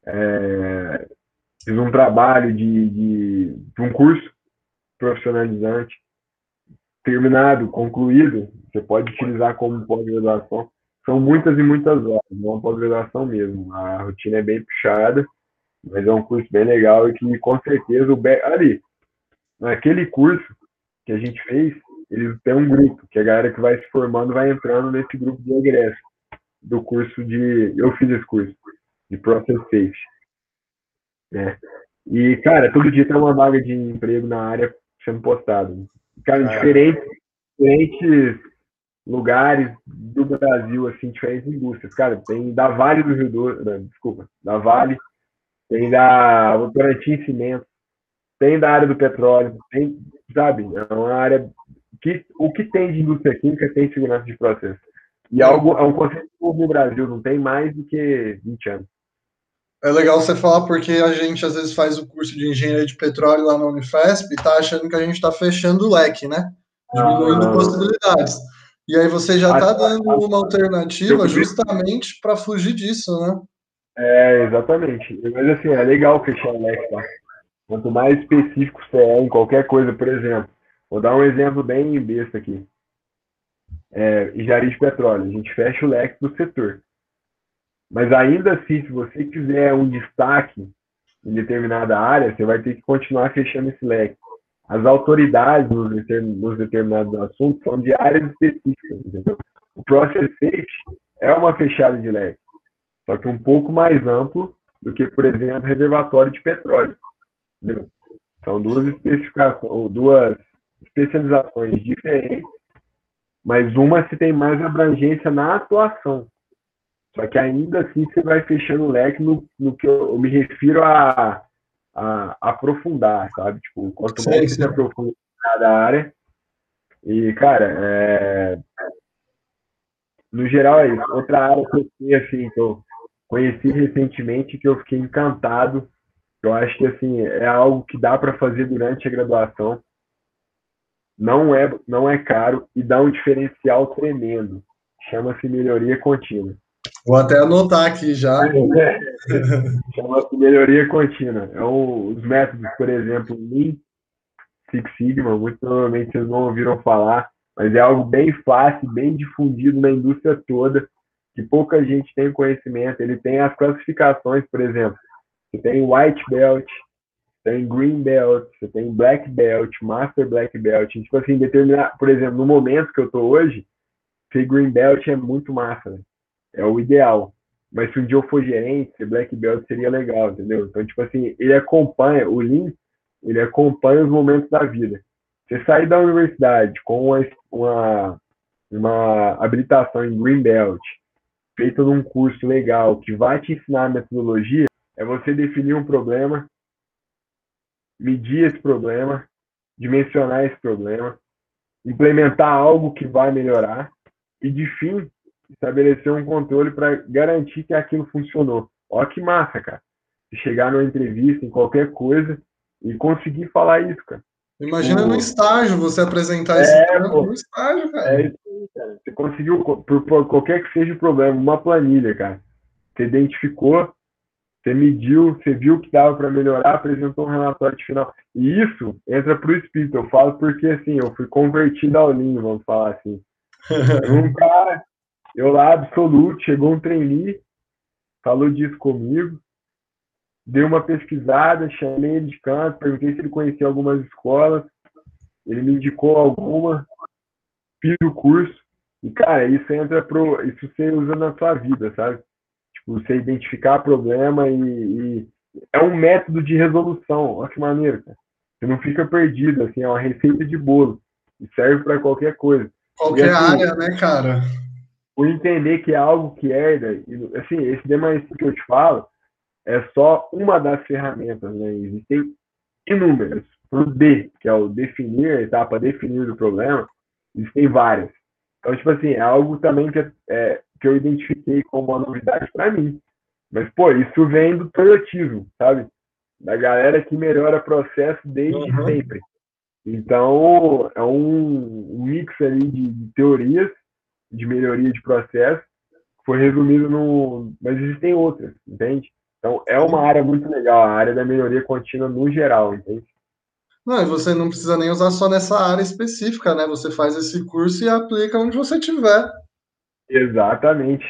É, fiz um trabalho de, de, de um curso profissionalizante terminado, concluído, você pode utilizar como pós-graduação. São muitas e muitas horas, é uma pós-graduação mesmo. A rotina é bem puxada, mas é um curso bem legal e que com certeza o Be ali, naquele curso que a gente fez, eles têm um grupo, que a galera que vai se formando vai entrando nesse grupo de egresso do curso de. Eu fiz esse curso, de Process Safety. Né? E, cara, todo dia tem uma vaga de emprego na área sendo postada. Cara, diferentes, diferentes lugares do Brasil, assim, diferentes indústrias. Cara, tem da Vale do Rio Doce, né, desculpa, da Vale, tem da Votorantim Cimento, tem da área do petróleo, tem, sabe, é uma área que o que tem de indústria química tem segurança de processo. E é algo, é um conceito no Brasil, não tem mais do que 20 anos. É legal você falar porque a gente às vezes faz o curso de engenharia de petróleo lá na Unifesp e tá achando que a gente está fechando o leque, né? Diminuindo ah, possibilidades. E aí você já está dando uma alternativa justamente para fugir disso, né? É, exatamente. Mas assim, é legal fechar o leque, tá? Quanto mais específico você é em qualquer coisa, por exemplo, vou dar um exemplo bem besta aqui. É, engenharia de petróleo, a gente fecha o leque do setor. Mas ainda assim, se você quiser um destaque em determinada área, você vai ter que continuar fechando esse leque. As autoridades nos, nos determinados assuntos são de áreas específicas. Entendeu? O Process Safety é uma fechada de leque, só que um pouco mais amplo do que, por exemplo, reservatório de petróleo. Entendeu? São duas especificações, duas especializações diferentes, mas uma se tem mais abrangência na atuação. Só que ainda assim você vai fechando o leque no, no que eu, eu me refiro a, a, a, aprofundar, sabe? Tipo, quanto mais você aprofunda em cada área. E, cara, é... no geral é isso. Outra área que eu sei, assim, que eu conheci recentemente, que eu fiquei encantado, eu acho que, assim, é algo que dá para fazer durante a graduação. Não é, não é caro e dá um diferencial tremendo. Chama-se melhoria contínua. Vou até anotar aqui já. É. Chama-se melhoria contínua. É um, os métodos, por exemplo, Lean Six Sigma, muito provavelmente vocês não ouviram falar, mas é algo bem fácil, bem difundido na indústria toda, que pouca gente tem conhecimento. Ele tem as classificações, por exemplo, você tem White Belt, tem Green Belt, você tem Black Belt, Master Black Belt. Tipo assim, determinar, por exemplo, no momento que eu estou hoje, ser Green Belt é muito massa. Né? É o ideal. Mas se um dia eu for gerente, ser black belt seria legal, entendeu? Então, tipo assim, ele acompanha, o Lean, ele acompanha os momentos da vida. Você sair da universidade com uma, uma, uma habilitação em Green Belt, feita num curso legal, que vai te ensinar a metodologia, é você definir um problema, medir esse problema, dimensionar esse problema, implementar algo que vai melhorar e, de fim, estabelecer um controle para garantir que aquilo funcionou. Olha que massa, cara. Chegar numa entrevista, em qualquer coisa, e conseguir falar isso, cara. Imagina no estágio você apresentar é, esse plano no estágio, cara. É isso, cara. Você conseguiu, por, por, qualquer que seja o problema, uma planilha, cara. Você identificou, você mediu, você viu que dava para melhorar, apresentou um relatório de final. E isso entra para o espírito. Eu falo porque, assim, eu fui convertido ao Lean, vamos falar assim. um cara, eu lá, absoluto, chegou um trainee, falou disso comigo, dei uma pesquisada, chamei ele de canto, perguntei se ele conhecia algumas escolas, ele me indicou alguma, fiz o curso, e cara, isso entra pro. Isso você usa na sua vida, sabe? Tipo, você identificar problema e, e é um método de resolução. Olha que maneiro, cara. Você não fica perdido, assim, é uma receita de bolo. E serve para qualquer coisa. Qualquer assim, área, né, cara? Por entender que é algo que herda, assim, esse demais que eu te falo, é só uma das ferramentas, né? Existem inúmeras. O D, que é o definir, a etapa definir do problema, existem várias. Então, tipo assim, é algo também que, é, que eu identifiquei como uma novidade para mim. Mas, pô, isso vem do toyotismo, sabe? Da galera que melhora processo desde uhum. sempre. Então, é um, um mix ali de, de, teorias de melhoria de processo foi resumido no... Mas existem outras, entende? Então, é uma área muito legal, a área da melhoria contínua no geral, entende? Não, e você não precisa nem usar só nessa área específica, né? Você faz esse curso e aplica onde você tiver. Exatamente.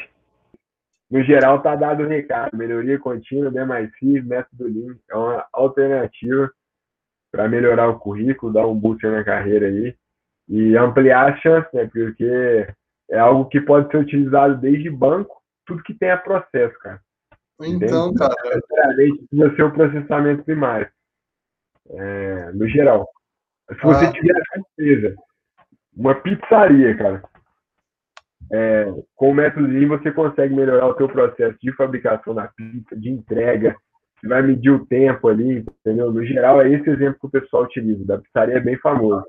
No geral, tá dado o recado. Melhoria contínua, D mais C, método Lean, é uma alternativa para melhorar o currículo, dar um boost na carreira aí e ampliar a chance, né? Porque é algo que pode ser utilizado desde banco, tudo que tenha processo, cara. Então, Entende? cara. Precisa ser o processamento primário. É, no geral. Se você ah. tiver certeza, uma pizzaria, cara, é, com o método Lean você consegue melhorar o seu processo de fabricação da pizza, de entrega, você vai medir o tempo ali, entendeu? No geral, é esse exemplo que o pessoal utiliza. Da pizzaria é bem famoso.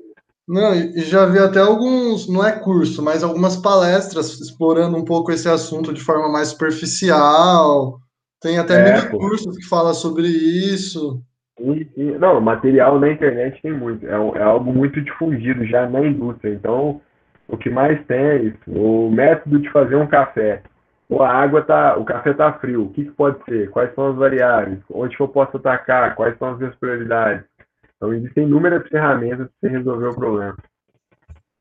Não, e já vi até alguns, não é curso, mas algumas palestras explorando um pouco esse assunto de forma mais superficial, tem até é, mini cursos que fala sobre isso. E, e, não, material na internet tem muito. É, é, algo muito difundido já na indústria. Então, o que mais tem é isso. O método de fazer um café. Ou a água tá, o café tá frio. O que, que pode ser? Quais são as variáveis? Onde que eu posso atacar? Quais são as minhas prioridades? Então, existem inúmeras ferramentas para você resolver o problema.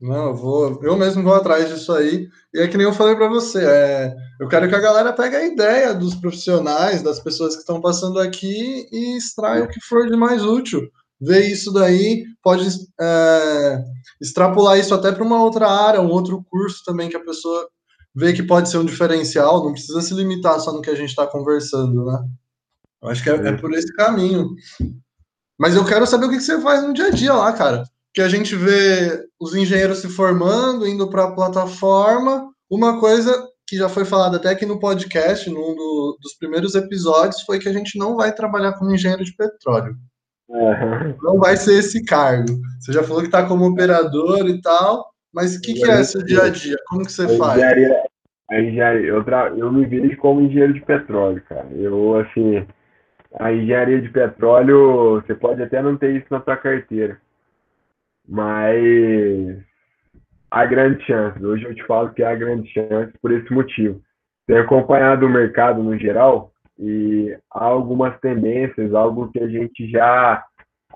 Não, eu vou, eu mesmo vou atrás disso aí. E é que nem eu falei para você, é, eu quero que a galera pegue a ideia dos profissionais, das pessoas que estão passando aqui e extraia o que for de mais útil. Ver isso daí, pode é, extrapolar isso até para uma outra área, um outro curso também que a pessoa vê que pode ser um diferencial, não precisa se limitar só no que a gente está conversando, né? Eu acho que é, é, por esse caminho. Mas eu quero saber o que, que você faz no dia a dia lá, cara que a gente vê os engenheiros se formando, indo para a plataforma. Uma coisa que já foi falada até aqui no podcast, num do, dos primeiros episódios, foi que a gente não vai trabalhar como engenheiro de petróleo. Uhum. Não vai ser esse cargo. Você já falou que está como operador e tal, mas o que, que é esse dia a dia? Como que você faz? Engenharia, engenharia, eu, tra... eu me vejo como engenheiro de petróleo, cara. Eu, assim, a engenharia de petróleo, você pode até não ter isso na sua carteira, mas há grande chance. Hoje eu te falo que há grande chance por esse motivo. Tenho acompanhado o mercado no geral e há algumas tendências, algo que a gente já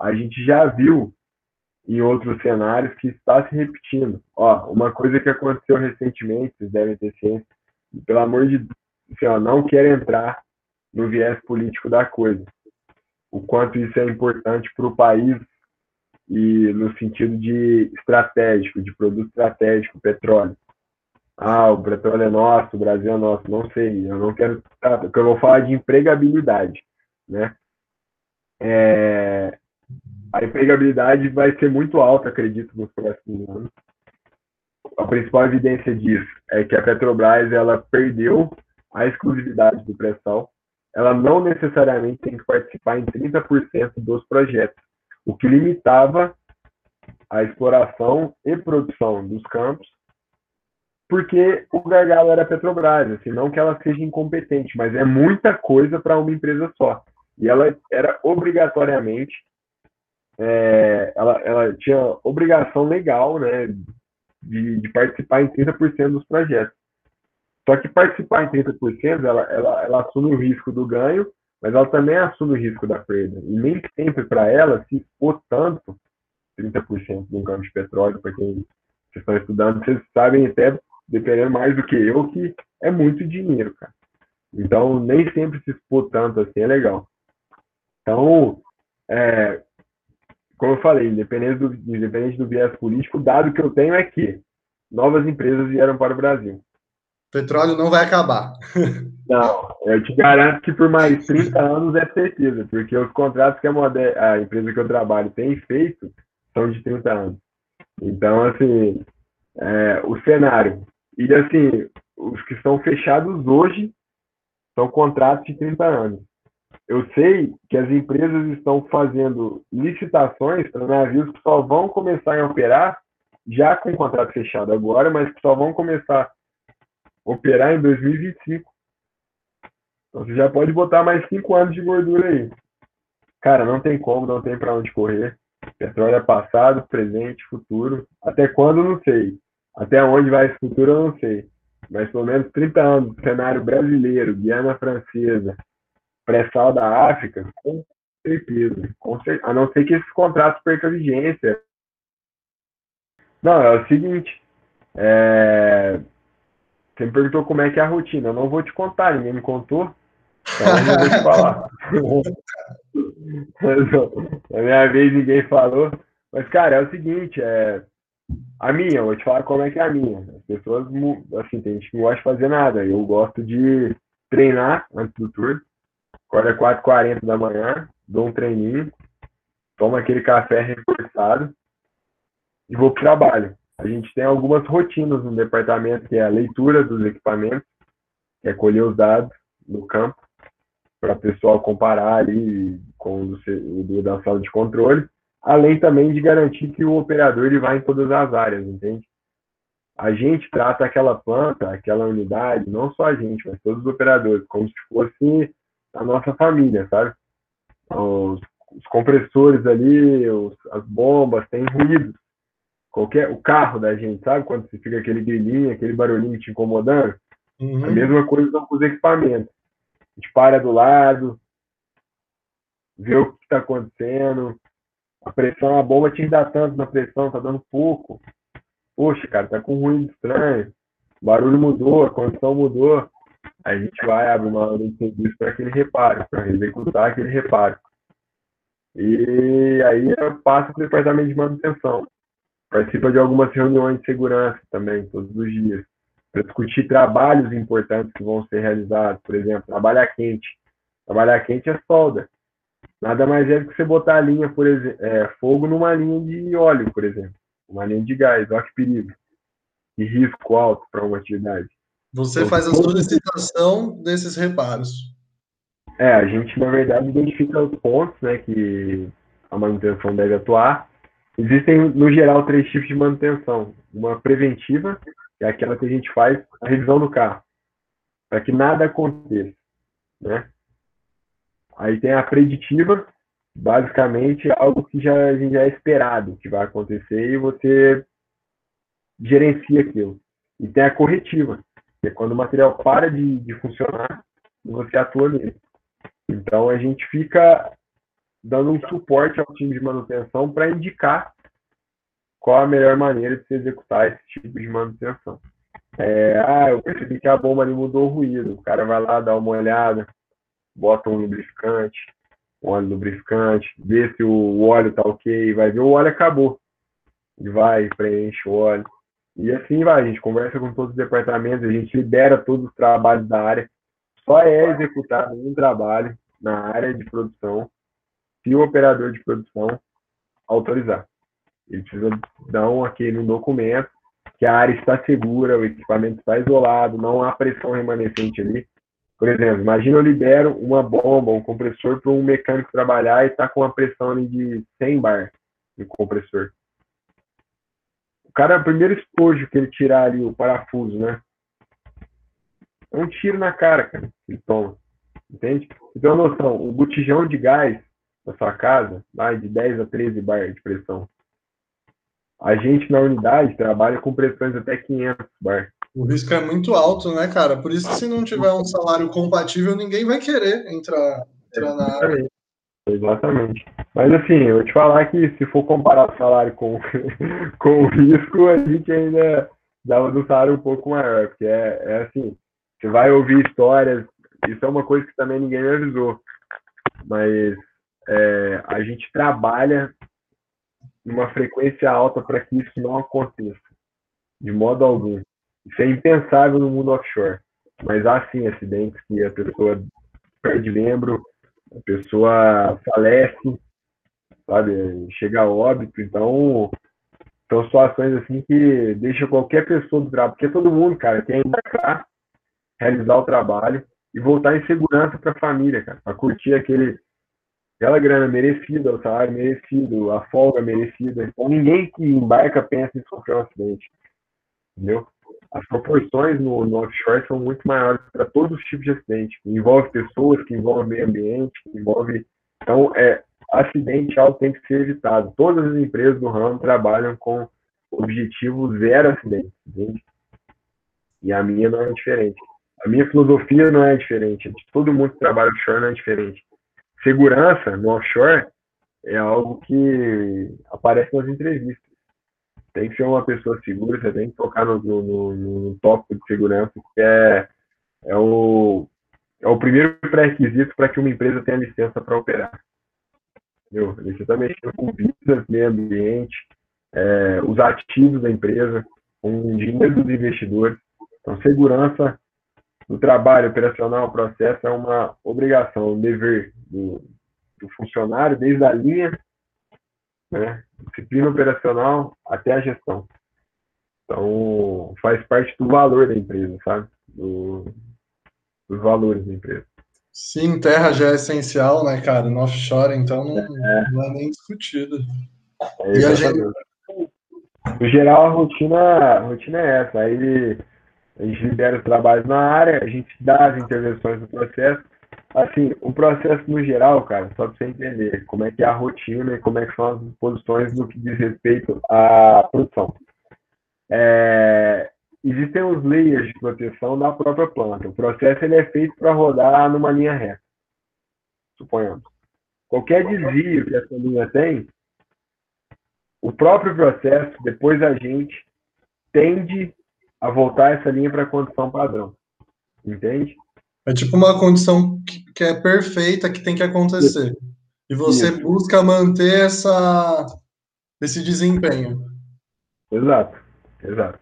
a gente já viu em outros cenários que está se repetindo. Ó, uma coisa que aconteceu recentemente, vocês devem ter ciência, pelo amor de Deus, assim, ó, não quero entrar no viés político da coisa. O quanto isso é importante para o país e no sentido de estratégico, de produto estratégico, petróleo. Ah, o petróleo é nosso, o Brasil é nosso, não sei, eu não quero, porque eu vou falar de empregabilidade, né? É, a empregabilidade vai ser muito alta, acredito, nos próximos anos. A principal evidência disso é que a Petrobras ela perdeu a exclusividade do pré-sal, ela não necessariamente tem que participar em 30% dos projetos, o que limitava a exploração e produção dos campos, porque o gargalo era Petrobras, assim, não que ela seja incompetente, mas é muita coisa para uma empresa só. E ela era obrigatoriamente, é, ela, ela tinha obrigação legal, né, de, de participar em 30% dos projetos. Só que participar em 30%, ela, ela, ela assume o risco do ganho, mas ela também assume o risco da perda. E nem sempre para ela se expor tanto, 30% de um campo de petróleo, para quem vocês estão estudando, vocês sabem até, dependendo mais do que eu, que é muito dinheiro, cara. Então, nem sempre se expor tanto assim é legal. Então, é, como eu falei, independente do, independente do viés político, o dado que eu tenho é que novas empresas vieram para o Brasil. Petróleo não vai acabar. Não, eu te garanto que por mais 30 anos é certeza, porque os contratos que a, a empresa que eu trabalho tem feito são de 30 anos. Então, assim, é, o cenário. E, assim, os que estão fechados hoje são contratos de 30 anos. Eu sei que as empresas estão fazendo licitações para navios que só vão começar a operar já com contrato fechado agora, mas que só vão começar operar em 2025. Então você já pode botar mais cinco anos de gordura aí. Cara, não tem como, não tem para onde correr. Petróleo é passado, presente, futuro. Até quando, não sei. Até onde vai esse futuro, eu não sei. Mas pelo menos 30 anos, cenário brasileiro, Guiana Francesa, pré-sal da África, com certeza. Com. A não ser que esses contratos percam vigência. Não, é o seguinte. É... Você me perguntou como é que é a rotina. Eu não vou te contar, ninguém me contou. Então eu não vou te falar. Na minha vez ninguém falou. Mas, cara, é o seguinte, é... a minha, eu vou te falar como é que é a minha. As pessoas, assim, tem gente que não gosta de fazer nada. Eu gosto de treinar antes do tour. Acorda 4h40 da manhã, dou um treininho, tomo aquele café reforçado e vou pro trabalho. A gente tem algumas rotinas no departamento, que é a leitura dos equipamentos, que é colher os dados no campo, para o pessoal comparar ali com o da sala de controle, além também de garantir que o operador ele vai em todas as áreas, entende? A gente trata aquela planta, aquela unidade, não só a gente, mas todos os operadores, como se fosse a nossa família, sabe? Os, os compressores ali, os, as bombas, tem ruídos qualquer o carro da gente, sabe? Quando você fica aquele grilinho, aquele barulhinho te incomodando. Uhum. A mesma coisa com os equipamentos. A gente para do lado, vê o que está acontecendo. A pressão, a bomba te dá tanto na pressão, tá dando pouco. Poxa, cara, tá com ruim estranho. O barulho mudou, a condição mudou. A gente vai, abre uma ordem de serviço para aquele reparo, para executar aquele reparo. E aí eu passo para o departamento de manutenção participa de algumas reuniões de segurança também, todos os dias, para discutir trabalhos importantes que vão ser realizados, por exemplo, trabalhar quente. Trabalhar quente é solda. Nada mais é do que você botar a linha, por exemplo, é, fogo numa linha de óleo, por exemplo, uma linha de gás, olha que perigo. E risco alto para uma atividade. Você então, faz a solicitação desses reparos. É, a gente, na verdade, identifica os pontos né, que a manutenção deve atuar Existem, no geral, três tipos de manutenção. Uma preventiva, que é aquela que a gente faz a revisão do carro, para que nada aconteça. Né? Aí tem a preditiva, basicamente algo que já, já é esperado que vai acontecer e você gerencia aquilo. E tem a corretiva, que é quando o material para de, de funcionar você atua nele. Então a gente fica dando um suporte ao time de manutenção para indicar qual a melhor maneira de se executar esse tipo de manutenção. É, ah, eu percebi que a bomba ali mudou o ruído. O cara vai lá, dá uma olhada, bota um lubrificante, um óleo lubrificante, vê se o óleo tá ok, vai ver o óleo acabou. E vai, preenche o óleo. E assim vai, a gente conversa com todos os departamentos, a gente libera todos os trabalhos da área. Só é executado um trabalho na área de produção se o operador de produção autorizar. Ele precisa dar um aqui no documento que a área está segura, o equipamento está isolado, não há pressão remanescente ali. Por exemplo, imagina eu libero uma bomba, um compressor para um mecânico trabalhar e está com uma pressão ali de 100 bar no compressor. O cara, o primeiro estojo que ele tirar ali o parafuso, né? É um tiro na cara, cara, que ele toma. Entende? Então, noção, o botijão de gás da sua casa vai de 10 a 13 bar de pressão. A gente na unidade trabalha com pressões até 500 bar. O risco é muito alto, né, cara? Por isso que se não tiver um salário compatível, ninguém vai querer entrar, entrar na área. Exatamente. Mas assim, eu vou te falar que se for comparar o salário com, com o risco, a gente ainda dava do salário um pouco maior, porque é, é assim, você vai ouvir histórias, isso é uma coisa que também ninguém me avisou, mas é, a gente trabalha numa frequência alta para que isso não aconteça, de modo algum. Isso é impensável no mundo offshore. Mas há sim acidentes que a pessoa perde membro, a pessoa falece, sabe? Chega a óbito. Então, são situações assim que deixam qualquer pessoa do trabalho, porque todo mundo, cara, quer embarcar, realizar o trabalho e voltar em segurança para a família, cara, para curtir aquele aquela grana merecida, o salário merecido, a folga merecida. Então ninguém que embarca pensa em sofrer um acidente, entendeu? As proporções no, no offshore são muito maiores para todos os tipos de acidente. Que envolve pessoas, que envolve meio ambiente, que envolve. Então, é, acidente alto tem que ser evitado. Todas as empresas do ramo trabalham com objetivo zero acidente, entende? E a minha não é diferente. A minha filosofia não é diferente. De todo mundo que trabalha offshore não é diferente. Segurança no offshore é algo que aparece nas entrevistas. Tem que ser uma pessoa segura, você tem que tocar no, no, no tópico de segurança, que é, é, o, é o primeiro pré-requisito para que uma empresa tenha licença para operar. Entendeu? Você está mexendo com vida, meio ambiente, é, os ativos da empresa, com o dinheiro dos investidores. Então, segurança do trabalho operacional, processo é uma obrigação, um dever do, do funcionário, desde a linha, né, disciplina operacional até a gestão. Então, faz parte do valor da empresa, sabe? Do, dos valores da empresa. Sim, terra já é essencial, né, cara? No offshore, então não é, não é nem discutido. É, e a gente... No geral, a rotina, a rotina é essa. Aí a gente libera os trabalhos na área, a gente dá as intervenções no processo. Assim, o processo no geral, cara, só para você entender como é que é a rotina e como é que são as posições no que diz respeito à produção. É, existem os layers de proteção da própria planta. O processo ele é feito para rodar numa linha reta, suponhamos. Qualquer desvio que essa linha tem, o próprio processo, depois a gente tende a voltar essa linha para a condição padrão. Entende? É tipo uma condição que é perfeita, que tem que acontecer. E você Isso. busca manter essa, esse desempenho. Exato, exato.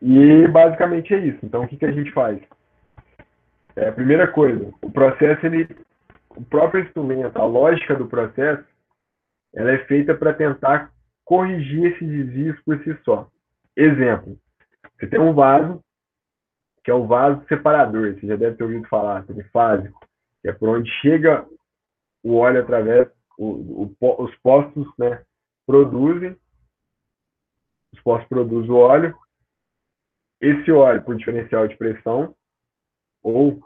E basicamente é isso. Então, o que, que a gente faz? É, a primeira coisa, o processo, ele, o próprio instrumento, a lógica do processo, ela é feita para tentar corrigir esses desvios por si só. Exemplo, você tem um vaso, que é o vaso separador, você já deve ter ouvido falar, trifásico, que é por onde chega o óleo através, o, o, os postos né, produzem, os postos produzem o óleo, esse óleo por diferencial de pressão, ou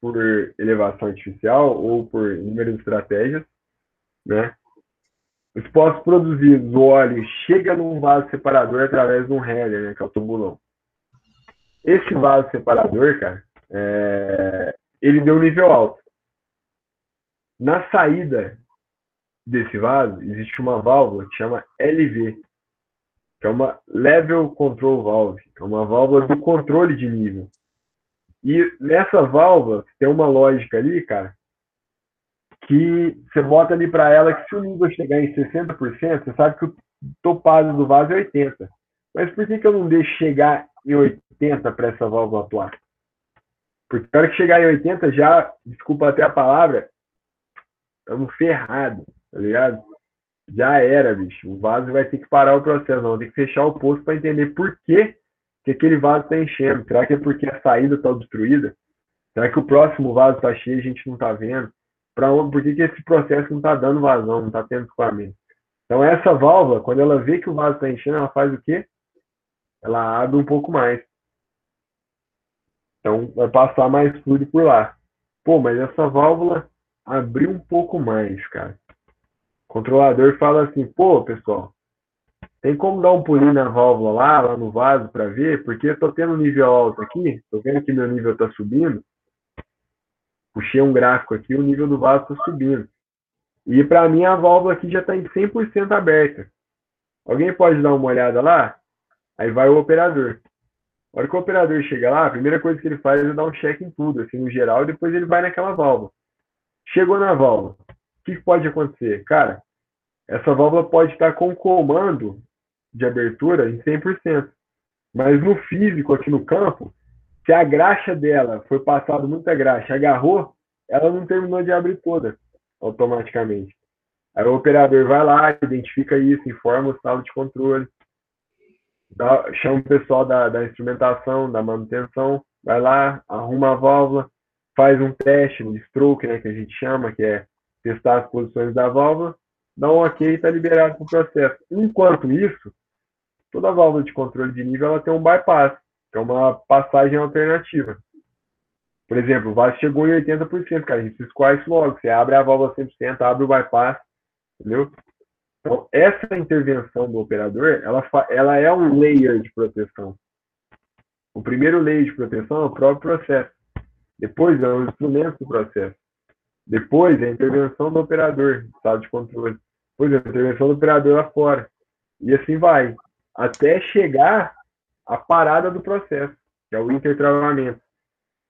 por elevação artificial, ou por inúmeras estratégias, né? Os postos produzidos, o óleo chega num vaso separador através de um header, né, que é o tubulão. Esse vaso separador, cara, é, ele deu um nível alto. Na saída desse vaso, existe uma válvula que chama LV, que é uma Level Control Valve, é uma válvula do controle de nível. E nessa válvula tem uma lógica ali, cara, que você bota ali para ela que se o nível chegar em 60%, você sabe que o topado do vaso é 80%. Mas por que, que eu não deixo chegar em 80 para essa válvula atuar. Porque na hora que chegar em 80, já, desculpa até a palavra, estamos ferrados, tá ligado? Já era, bicho. O vaso vai ter que parar o processo, não. Tem que fechar o poço para entender por que, que aquele vaso está enchendo. Será que é porque a saída está obstruída? Será que o próximo vaso está cheio e a gente não está vendo? Pra, por que, que esse processo não está dando vazão, não está tendo escoamento? Então, essa válvula, quando ela vê que o vaso está enchendo, ela faz o quê? Ela abre um pouco mais. Então, vai passar mais fluido por lá. Pô, mas essa válvula abriu um pouco mais, cara. O controlador fala assim, pô, pessoal, tem como dar um pulinho na válvula lá, lá no vaso, para ver? Porque eu tô tendo nível alto aqui, tô vendo que meu nível tá subindo. Puxei um gráfico aqui, o nível do vaso tá subindo. E para mim a válvula aqui já está em 100% aberta. Alguém pode dar uma olhada lá? Aí vai o operador. A hora que o operador chega lá, a primeira coisa que ele faz é dar um check em tudo, assim, no geral, e depois ele vai naquela válvula. Chegou na válvula, o que pode acontecer? Cara, essa válvula pode estar com comando de abertura em 100%. Mas no físico, aqui no campo, se a graxa dela foi passado muita graxa, agarrou, ela não terminou de abrir toda automaticamente. Aí o operador vai lá, identifica isso, informa o estado de controle, dá, chama o pessoal da, da instrumentação, da manutenção, vai lá, arruma a válvula, faz um teste de stroke, né, que a gente chama, que é testar as posições da válvula, dá um ok e está liberado para o processo. Enquanto isso, toda válvula de controle de nível ela tem um bypass, que é uma passagem alternativa. Por exemplo, o vaso chegou em 80%, cara, a gente isso logo. Você abre a válvula 100%, abre o bypass, entendeu? Então, essa intervenção do operador, ela, ela é um layer de proteção. O primeiro layer de proteção é o próprio processo. Depois é o instrumento do processo. Depois é a intervenção do operador, estado de controle. Depois é a intervenção do operador lá fora. E assim vai, até chegar à parada do processo, que é o intertravamento.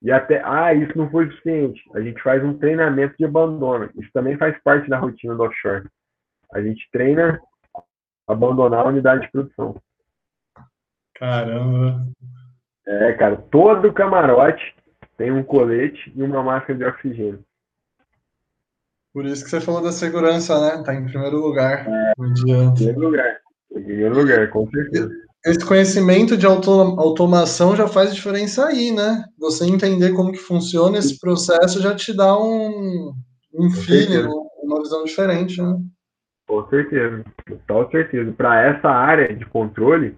E até, ah, isso não foi suficiente. A gente faz um treinamento de abandono. Isso também faz parte da rotina do offshore. A gente treina abandonar a unidade de produção. Caramba. É, cara, todo camarote tem um colete e uma máscara de oxigênio. Por isso que você falou da segurança, né? Tá em primeiro lugar. É, em primeiro lugar. Em primeiro lugar, com certeza. Esse conhecimento de auto automação já faz diferença aí, né? Você entender como que funciona esse processo já te dá um, um feeling, uma visão diferente, né? Com certeza, total certeza. Para essa área de controle,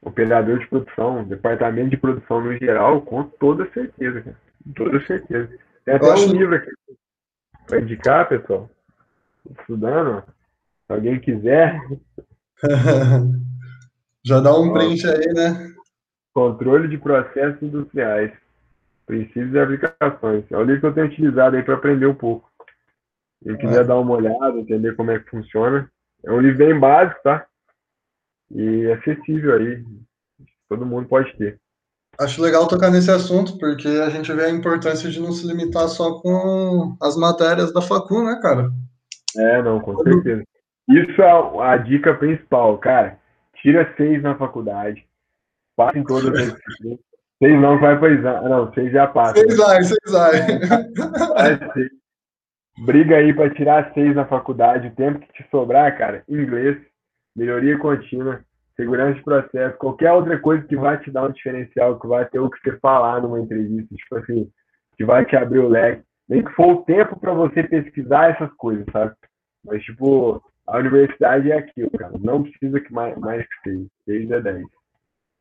operador de produção, departamento de produção no geral, com toda certeza, cara. Com toda certeza. Tem até acho... um livro aqui para indicar, pessoal. Estudando, se alguém quiser. Já dá um print aí, né? Controle de processos industriais. Princípios e aplicações. É o livro que eu tenho utilizado aí para aprender um pouco. Quem quiser é. dar uma olhada, entender como é que funciona. É um livro bem básico, tá? E acessível aí. Todo mundo pode ter. Acho legal tocar nesse assunto, porque a gente vê a importância de não se limitar só com as matérias da facu, né, cara? É, não, com certeza. Isso é a dica principal, cara. Tira seis na faculdade. Passa em todas as disciplinas. Seis não vai para exame. Não, seis já passa. Seis vai, seis vai. Briga aí para tirar seis na faculdade. O tempo que te sobrar, cara, inglês, melhoria contínua segurança de processo, qualquer outra coisa que vai te dar um diferencial, que vai ter o que você falar numa entrevista, tipo assim, que vai te abrir o leque. Nem que for o tempo para você pesquisar essas coisas, sabe? Mas, tipo, a universidade é aquilo, cara. Não precisa que mais, mais que seis. Seis é dez.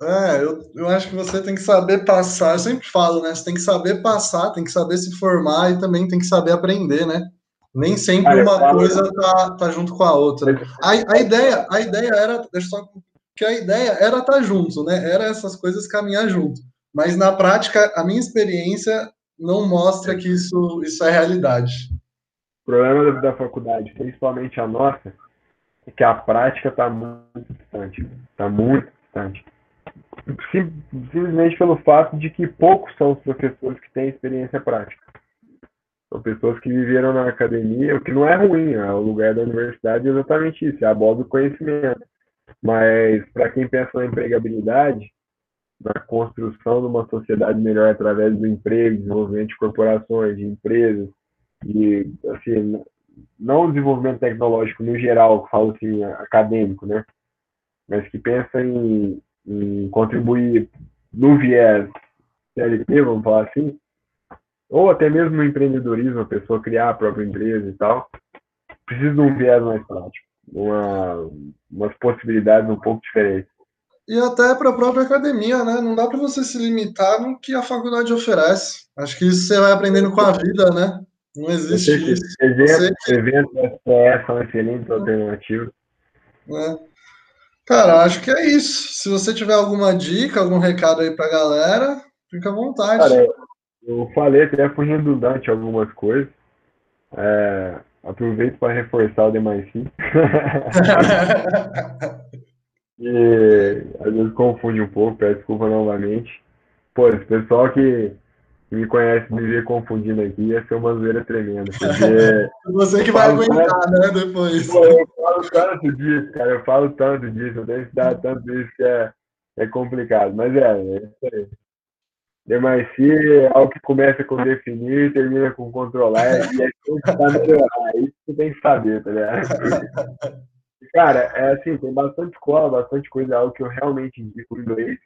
É, eu, eu acho que você tem que saber passar. Eu sempre falo, né? Você tem que saber passar, tem que saber se formar e também tem que saber aprender, né? Nem sempre uma falo... coisa tá, tá junto com a outra. A, a, ideia, a ideia era, deixa só que a ideia era estar junto, né? Era essas coisas caminhar junto. Mas na prática, a minha experiência não mostra que isso, isso é realidade. O problema da, da faculdade, principalmente a nossa, é que a prática está muito distante. Está muito distante. Sim, simplesmente pelo fato de que poucos são os professores que têm experiência prática. São pessoas que viveram na academia, o que não é ruim, é o lugar da universidade é exatamente isso, é a bola do conhecimento. Mas para quem pensa na empregabilidade, na construção de uma sociedade melhor através do emprego, desenvolvimento de corporações, de empresas, e assim, não o desenvolvimento tecnológico no geral, que falo assim, acadêmico, né? Mas que pensa em, em contribuir no viés CLT, vamos falar assim, ou até mesmo no empreendedorismo, a pessoa criar a própria empresa e tal, precisa de um viés mais prático, uma, umas possibilidades um pouco diferentes. E até para a própria academia, né? Não dá para você se limitar no que a faculdade oferece. Acho que isso você vai aprendendo com a vida, né? Não existe isso. Eventos, você... eventos SPS são excelentes alternativas. É. Cara, acho que é isso. Se você tiver alguma dica, algum recado aí para a galera, fica à vontade. Cara, eu falei até foi redundante algumas coisas. É, aproveito para reforçar o DMIC. e às vezes confunde um pouco, peço desculpa novamente. Pô, esse pessoal que me conhece me vê confundindo aqui ia ser uma zoeira tremenda. Porque Você que vai aguentar, tanto, né, depois. Pô, eu falo tanto disso, cara, eu falo tanto disso, eu tenho que dar tanto disso que é, é complicado. Mas é, é isso aí. DMIC é algo que começa com definir e termina com controlar, e é tudo para melhorar. É isso que tem que saber, tá ligado? Cara, é assim, tem bastante escola, bastante coisa, é algo que eu realmente indico o inglês.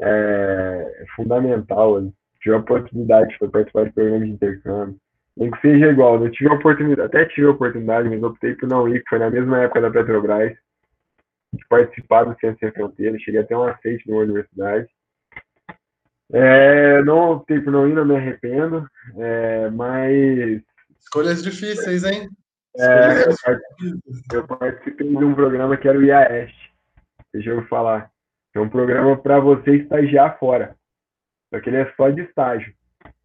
É, é fundamental. Eu tive a oportunidade de participar de programas de intercâmbio. Nem que seja igual, não tive a oportunidade, até tive a oportunidade, mas optei por não ir, que foi na mesma época da Petrobras, de participar do Ciência Sem Fronteiras, cheguei até um aceite numa universidade. É, não optei por não ir, não me arrependo, é, mas. Escolhas difíceis, hein? É, eu, participei, eu, participei, de um programa que era o IAEST, deixa eu falar. É um programa para você estagiar fora. Só que ele é só de estágio.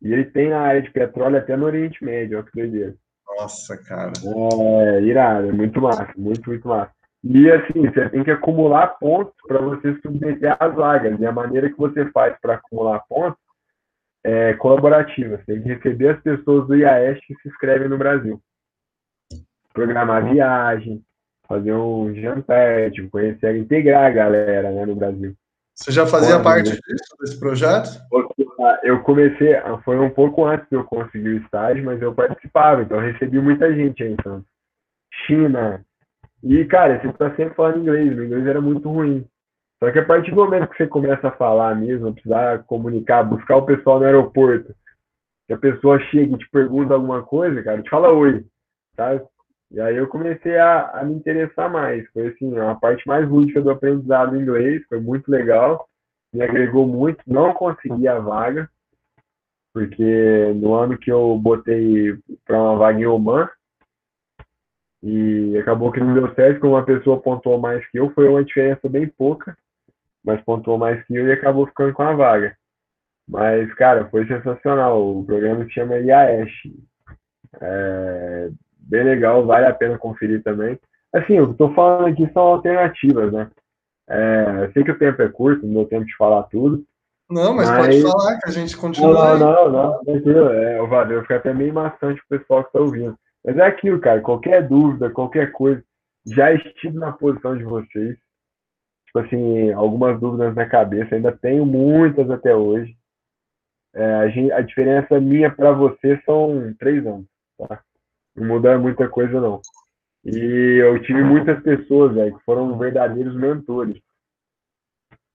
E ele tem na área de petróleo até no Oriente Médio, olha que doideira. Nossa, cara. É, irado, é muito massa, muito, muito massa. E assim, você tem que acumular pontos para você submeter as vagas. E a maneira que você faz para acumular pontos é colaborativa. Você tem que receber as pessoas do IAS que se inscrevem no Brasil. Programar viagem, fazer um jantar, tipo, conhecer, integrar a galera né, no Brasil. Você já fazia parte disso, desse projeto? Eu comecei, foi um pouco antes de eu conseguir o estágio, mas eu participava, então eu recebi muita gente aí, então. China, e, cara, você está sempre falando inglês, meu inglês era muito ruim. Só que a partir do momento que você começa a falar mesmo, precisar comunicar, buscar o pessoal no aeroporto, que a pessoa chega e te pergunta alguma coisa, cara, te fala oi, tá? E aí eu comecei a, a me interessar mais. Foi assim, a parte mais lúdica do aprendizado em inglês, foi muito legal, me agregou muito. Não consegui a vaga, porque no ano que eu botei para uma vaga em Oman, e acabou que não deu certo, como uma pessoa pontuou mais que eu, foi uma diferença bem pouca, mas pontuou mais que eu e acabou ficando com a vaga. Mas, cara, foi sensacional. O programa se chama IAES. É bem legal, vale a pena conferir também. Assim, eu tô falando aqui são alternativas, né? É, sei que o tempo é curto, não deu tempo de falar tudo. Não, mas, mas... pode falar que a gente continua. Não, não, não, não, tranquilo. É, valeu, fica até meio maçante o pessoal que está ouvindo. Mas é aquilo, cara. Qualquer dúvida, qualquer coisa, já estive na posição de vocês. Tipo assim, algumas dúvidas na cabeça, ainda tenho muitas até hoje. É, a, gente, a, diferença minha para você são três anos, tá? Não muda muita coisa, não. E eu tive muitas pessoas, velho, que foram verdadeiros mentores.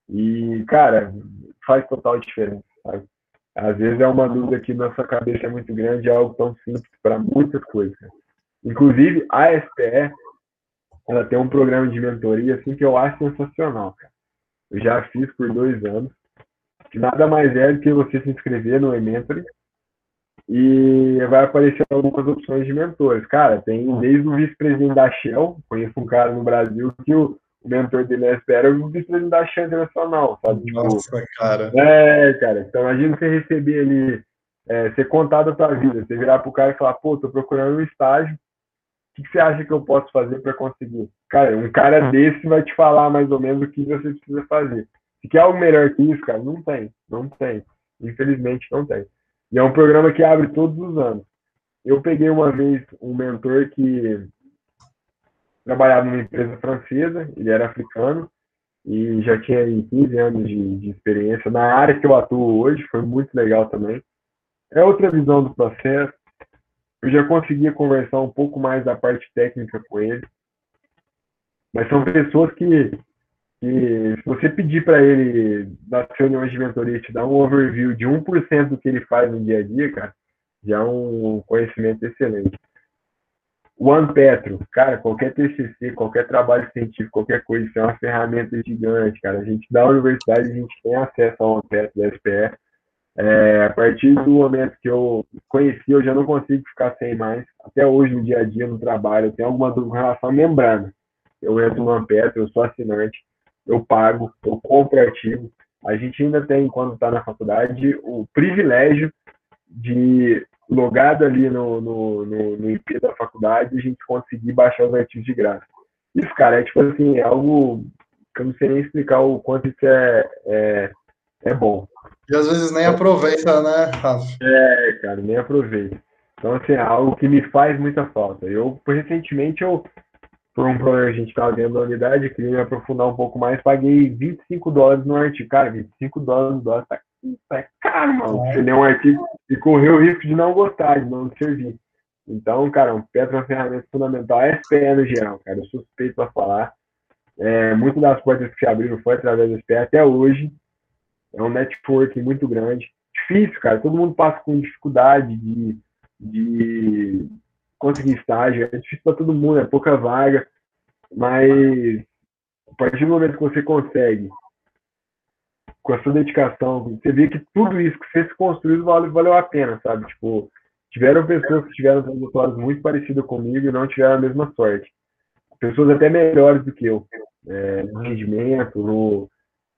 E, cara, faz total diferença, sabe? Às vezes é uma dúvida que nossa cabeça é muito grande, é algo tão simples para muitas coisas. Inclusive, a SPE, ela tem um programa de mentoria assim que eu acho sensacional, cara. Eu já fiz por dois anos, que nada mais é do que você se inscrever no eMentoring e vai aparecer algumas opções de mentores. Cara, tem desde o vice-presidente da Shell, conheço um cara no Brasil que o o mentor dele é o vice-presidente da Chance Nacional, sabe? Tipo, Nossa, cara. É, cara. Então imagina você receber ali, é, ser contado a tua vida, você virar pro cara e falar, pô, tô procurando um estágio, o que, que você acha que eu posso fazer para conseguir? Cara, um cara desse vai te falar mais ou menos o que você precisa fazer. Se quer algo melhor que isso, cara, não tem, não tem. Infelizmente não tem. E é um programa que abre todos os anos. Eu peguei uma vez um mentor que trabalhava numa empresa francesa, ele era africano e já tinha aí 15 anos de, de experiência na área que eu atuo hoje, foi muito legal também. É outra visão do processo. Eu já conseguia conversar um pouco mais da parte técnica com ele. Mas são pessoas que que se você pedir para ele, nas reuniões de mentoria, te dar um overview de 1% do que ele faz no dia a dia, cara, já é um conhecimento excelente. O Petro, cara, qualquer TCC, qualquer trabalho científico, qualquer coisa, isso é uma ferramenta gigante, cara. A gente da universidade, a gente tem acesso ao Petro da SPE. É, a partir do momento que eu conheci, eu já não consigo ficar sem mais. Até hoje, no dia a dia, no trabalho, eu tenho alguma dúvida em relação à membrana. Eu entro no Petro, eu sou assinante, eu pago, eu compro artigo. A gente ainda tem, quando está na faculdade, o privilégio de logado ali no, no, no, no IP da faculdade, a gente conseguir baixar os artigos de graça. Isso, cara, é tipo assim, é algo que eu não sei nem explicar o quanto isso é, é, é bom. E às vezes nem aproveita, né, Rafa? É, cara, nem aproveita. Então, assim, é algo que me faz muita falta. Eu, recentemente, eu, por um problema que a gente estava dentro da unidade, queria me aprofundar um pouco mais, paguei 25 dólares no artigo. Cara, 25 dólares no dólar tá é caro, mano. Você lê um artigo e correu o risco de não gostar, de não servir. Então, cara, o Petro é uma ferramenta fundamental. A SPE no geral, cara, eu suspeito para falar. É, muito das portas que se abriram foi através da SPE até hoje. É um network muito grande. Difícil, cara. Todo mundo passa com dificuldade de, de conseguir estágio. É difícil para todo mundo, é pouca vaga. Mas a partir do momento que você consegue com a sua dedicação, você vê que tudo isso que você se construiu valeu, valeu a pena, sabe? Tipo, tiveram pessoas que tiveram trajetórias muito parecidas comigo e não tiveram a mesma sorte. Pessoas até melhores do que eu, é, no rendimento, no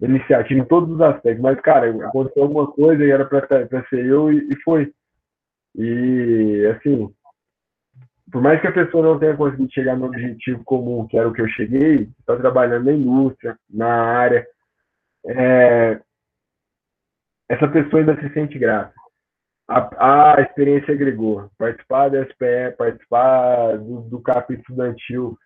iniciativa, em todos os aspectos. Mas, cara, aconteceu alguma coisa e era para ser eu e, e foi. E, assim, por mais que a pessoa não tenha conseguido chegar no objetivo comum, que era o que eu cheguei, está trabalhando na indústria, na área, é, essa pessoa ainda se sente grata. A, a, experiência agregou. Participar da SPE, participar do, do capítulo estudantil,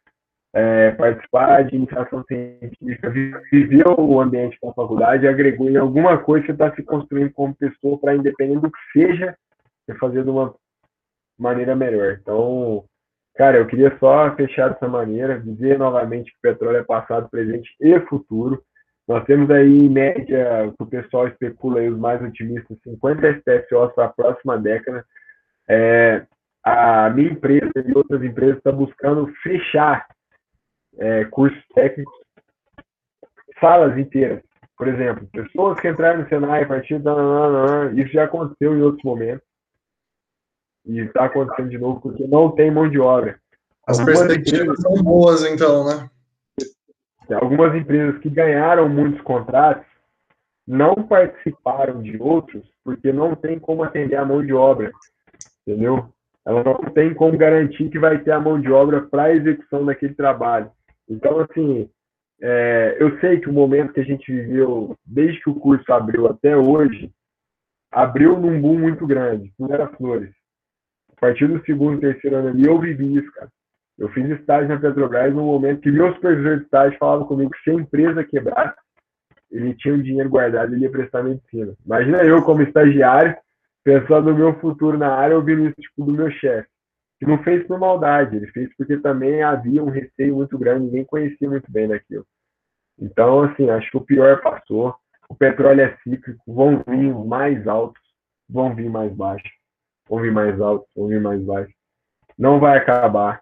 é, participar de iniciação científica, viver o ambiente da faculdade, agregou em alguma coisa que você está se construindo como pessoa para, independente do que seja, fazer de uma maneira melhor. Então, cara, eu queria só fechar dessa maneira, dizer novamente que o petróleo é passado, presente e futuro. Nós temos aí, em média, o pessoal especula aí, os mais otimistas, 50 SPFOs para a próxima década. É, a minha empresa e outras empresas estão buscando fechar é, cursos técnicos, salas inteiras. Por exemplo, pessoas que entraram no Senai a partir da... Isso já aconteceu em outros momentos. E está acontecendo de novo porque não tem mão de obra. As perspectivas são boas, então, né? Algumas empresas que ganharam muitos contratos não participaram de outros porque não tem como atender a mão de obra, entendeu? Ela não tem como garantir que vai ter a mão de obra para a execução daquele trabalho. Então, assim, é, eu sei que o momento que a gente viveu, desde que o curso abriu até hoje, abriu num boom muito grande, não era flores. A partir do segundo, terceiro ano ali, eu vivi isso, cara. Eu fiz estágio na Petrobras no momento que meu supervisor de estágio falava comigo que se a empresa quebrasse, ele tinha um dinheiro guardado e ia prestar medicina. Imagina eu, como estagiário, pensando no meu futuro na área, ouvindo isso tipo, do meu chefe. Que não fez por maldade, ele fez porque também havia um receio muito grande, ninguém conhecia muito bem daquilo. Então, assim, acho que o pior passou. O petróleo é cíclico, vão vir mais altos, vão vir mais baixos, vão vir mais altos, vão vir mais baixos. Não vai acabar.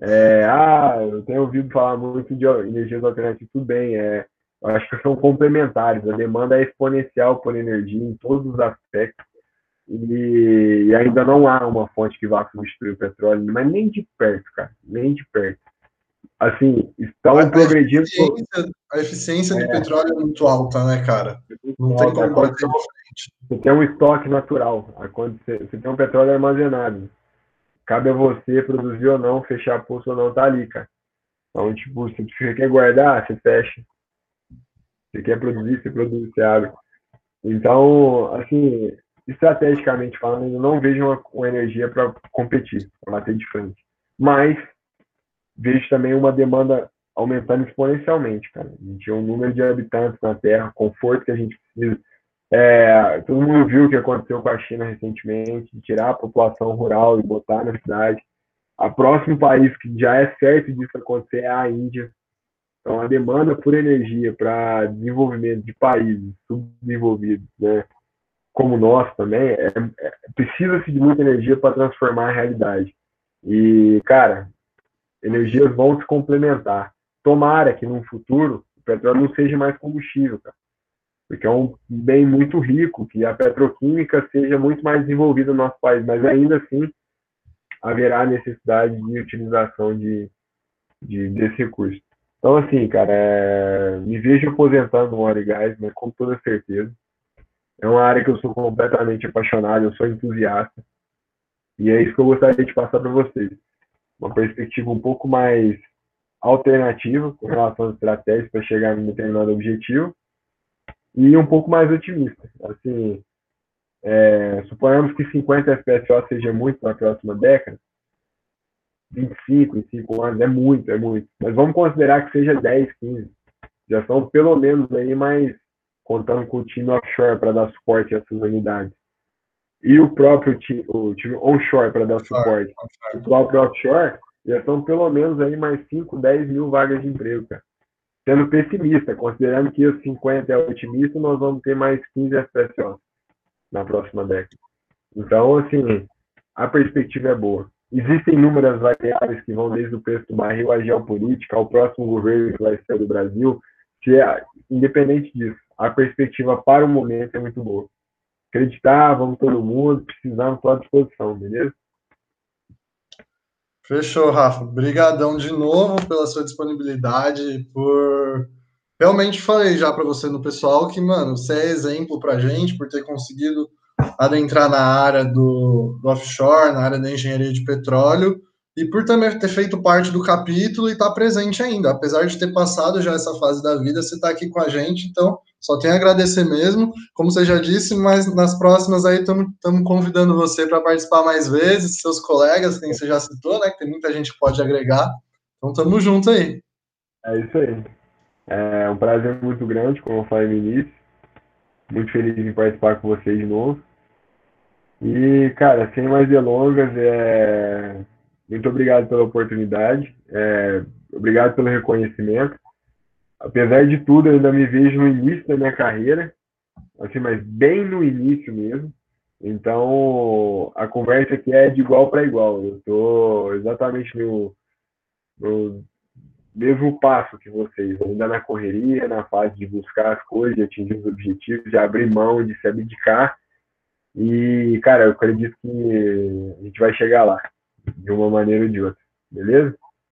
É, ah, eu tenho ouvido falar muito de energias alternativas, tudo bem, é, eu acho que são complementares, a demanda é exponencial por energia em todos os aspectos, e, e ainda não há uma fonte que vá substituir o petróleo, mas nem de perto, cara, nem de perto. Assim, estão a progredindo. Eficiência, a eficiência é, do petróleo é muito alta, né, cara? Não tem como bater Você tem um estoque natural, quando você, você tem um petróleo armazenado cabe a você produzir ou não, fechar a poço ou não, tá ali, cara. Então, tipo, se você quer guardar, você fecha. Se quer produzir, você produz, você abre. Então, assim, estrategicamente falando, eu não vejo uma, uma energia para competir, para bater de frente. Mas vejo também uma demanda aumentando exponencialmente, cara. A gente tem um número de habitantes na Terra, conforto que a gente precisa é, todo mundo viu o que aconteceu com a China recentemente, de tirar a população rural e botar na cidade. O próximo país que já é certo disso acontecer é a Índia. Então, a demanda por energia para desenvolvimento de países subdesenvolvidos, né, como nós também, é, é, precisa-se de muita energia para transformar a realidade. E, cara, energias vão se complementar. Tomara que no futuro o petróleo não seja mais combustível, cara. Porque é um bem muito rico, que a petroquímica seja muito mais desenvolvida no nosso país, mas ainda assim haverá necessidade de utilização de, de desse recurso. Então, assim, cara, é... me vejo aposentando no óleo e gás, mas com toda certeza. É uma área que eu sou completamente apaixonado, eu sou entusiasta. E é isso que eu gostaria de passar para vocês. Uma perspectiva um pouco mais alternativa com relação às estratégias para chegar em um determinado objetivo e um pouco mais otimista. Assim, é, suponhamos que 50 FPSO seja muito na próxima década, 25 em 5 anos é muito, é muito. Mas vamos considerar que seja 10, 15. Já são pelo menos aí mais contando com o time offshore para dar suporte a essas unidades. E o próprio time, o time onshore para dar suporte. O próprio offshore já são pelo menos aí mais 5, 10 mil vagas de emprego, cara. Sendo pessimista, considerando que os 50 é otimista, nós vamos ter mais 15 FPSO na próxima década. Então, assim, a perspectiva é boa. Existem inúmeras variáveis que vão desde o preço do barril à geopolítica, ao próximo governo que vai ser do Brasil, que é, independente disso, a perspectiva para o momento é muito boa. Acreditar, vamos todo mundo, precisamos, estou à disposição, beleza? Fechou, Rafa. Obrigadão de novo pela sua disponibilidade, por realmente falei já para você no pessoal que, mano, você é exemplo para gente por ter conseguido adentrar na área do, do, offshore, na área da engenharia de petróleo, e por também ter feito parte do capítulo e estar tá presente ainda. Apesar de ter passado já essa fase da vida, você está aqui com a gente, então só tenho a agradecer mesmo. Como você já disse, mas nas próximas aí estamos convidando você para participar mais vezes, seus colegas, que você já citou, né? Que tem muita gente que pode agregar. Então tamo junto aí. É isso aí. É um prazer muito grande, como eu falei no início. Muito feliz em participar com vocês de novo. E, cara, sem mais delongas, é... muito obrigado pela oportunidade, é... obrigado pelo reconhecimento. Apesar de tudo, eu ainda me vejo no início da minha carreira, assim, mas bem no início mesmo. Então, a conversa aqui é de igual para igual. Eu estou exatamente no, no mesmo passo que vocês, ainda na correria, na fase de buscar as coisas, de atingir os objetivos, de abrir mão, de se abdicar e, cara, eu acredito que a gente vai chegar lá, de uma maneira ou de outra. Beleza?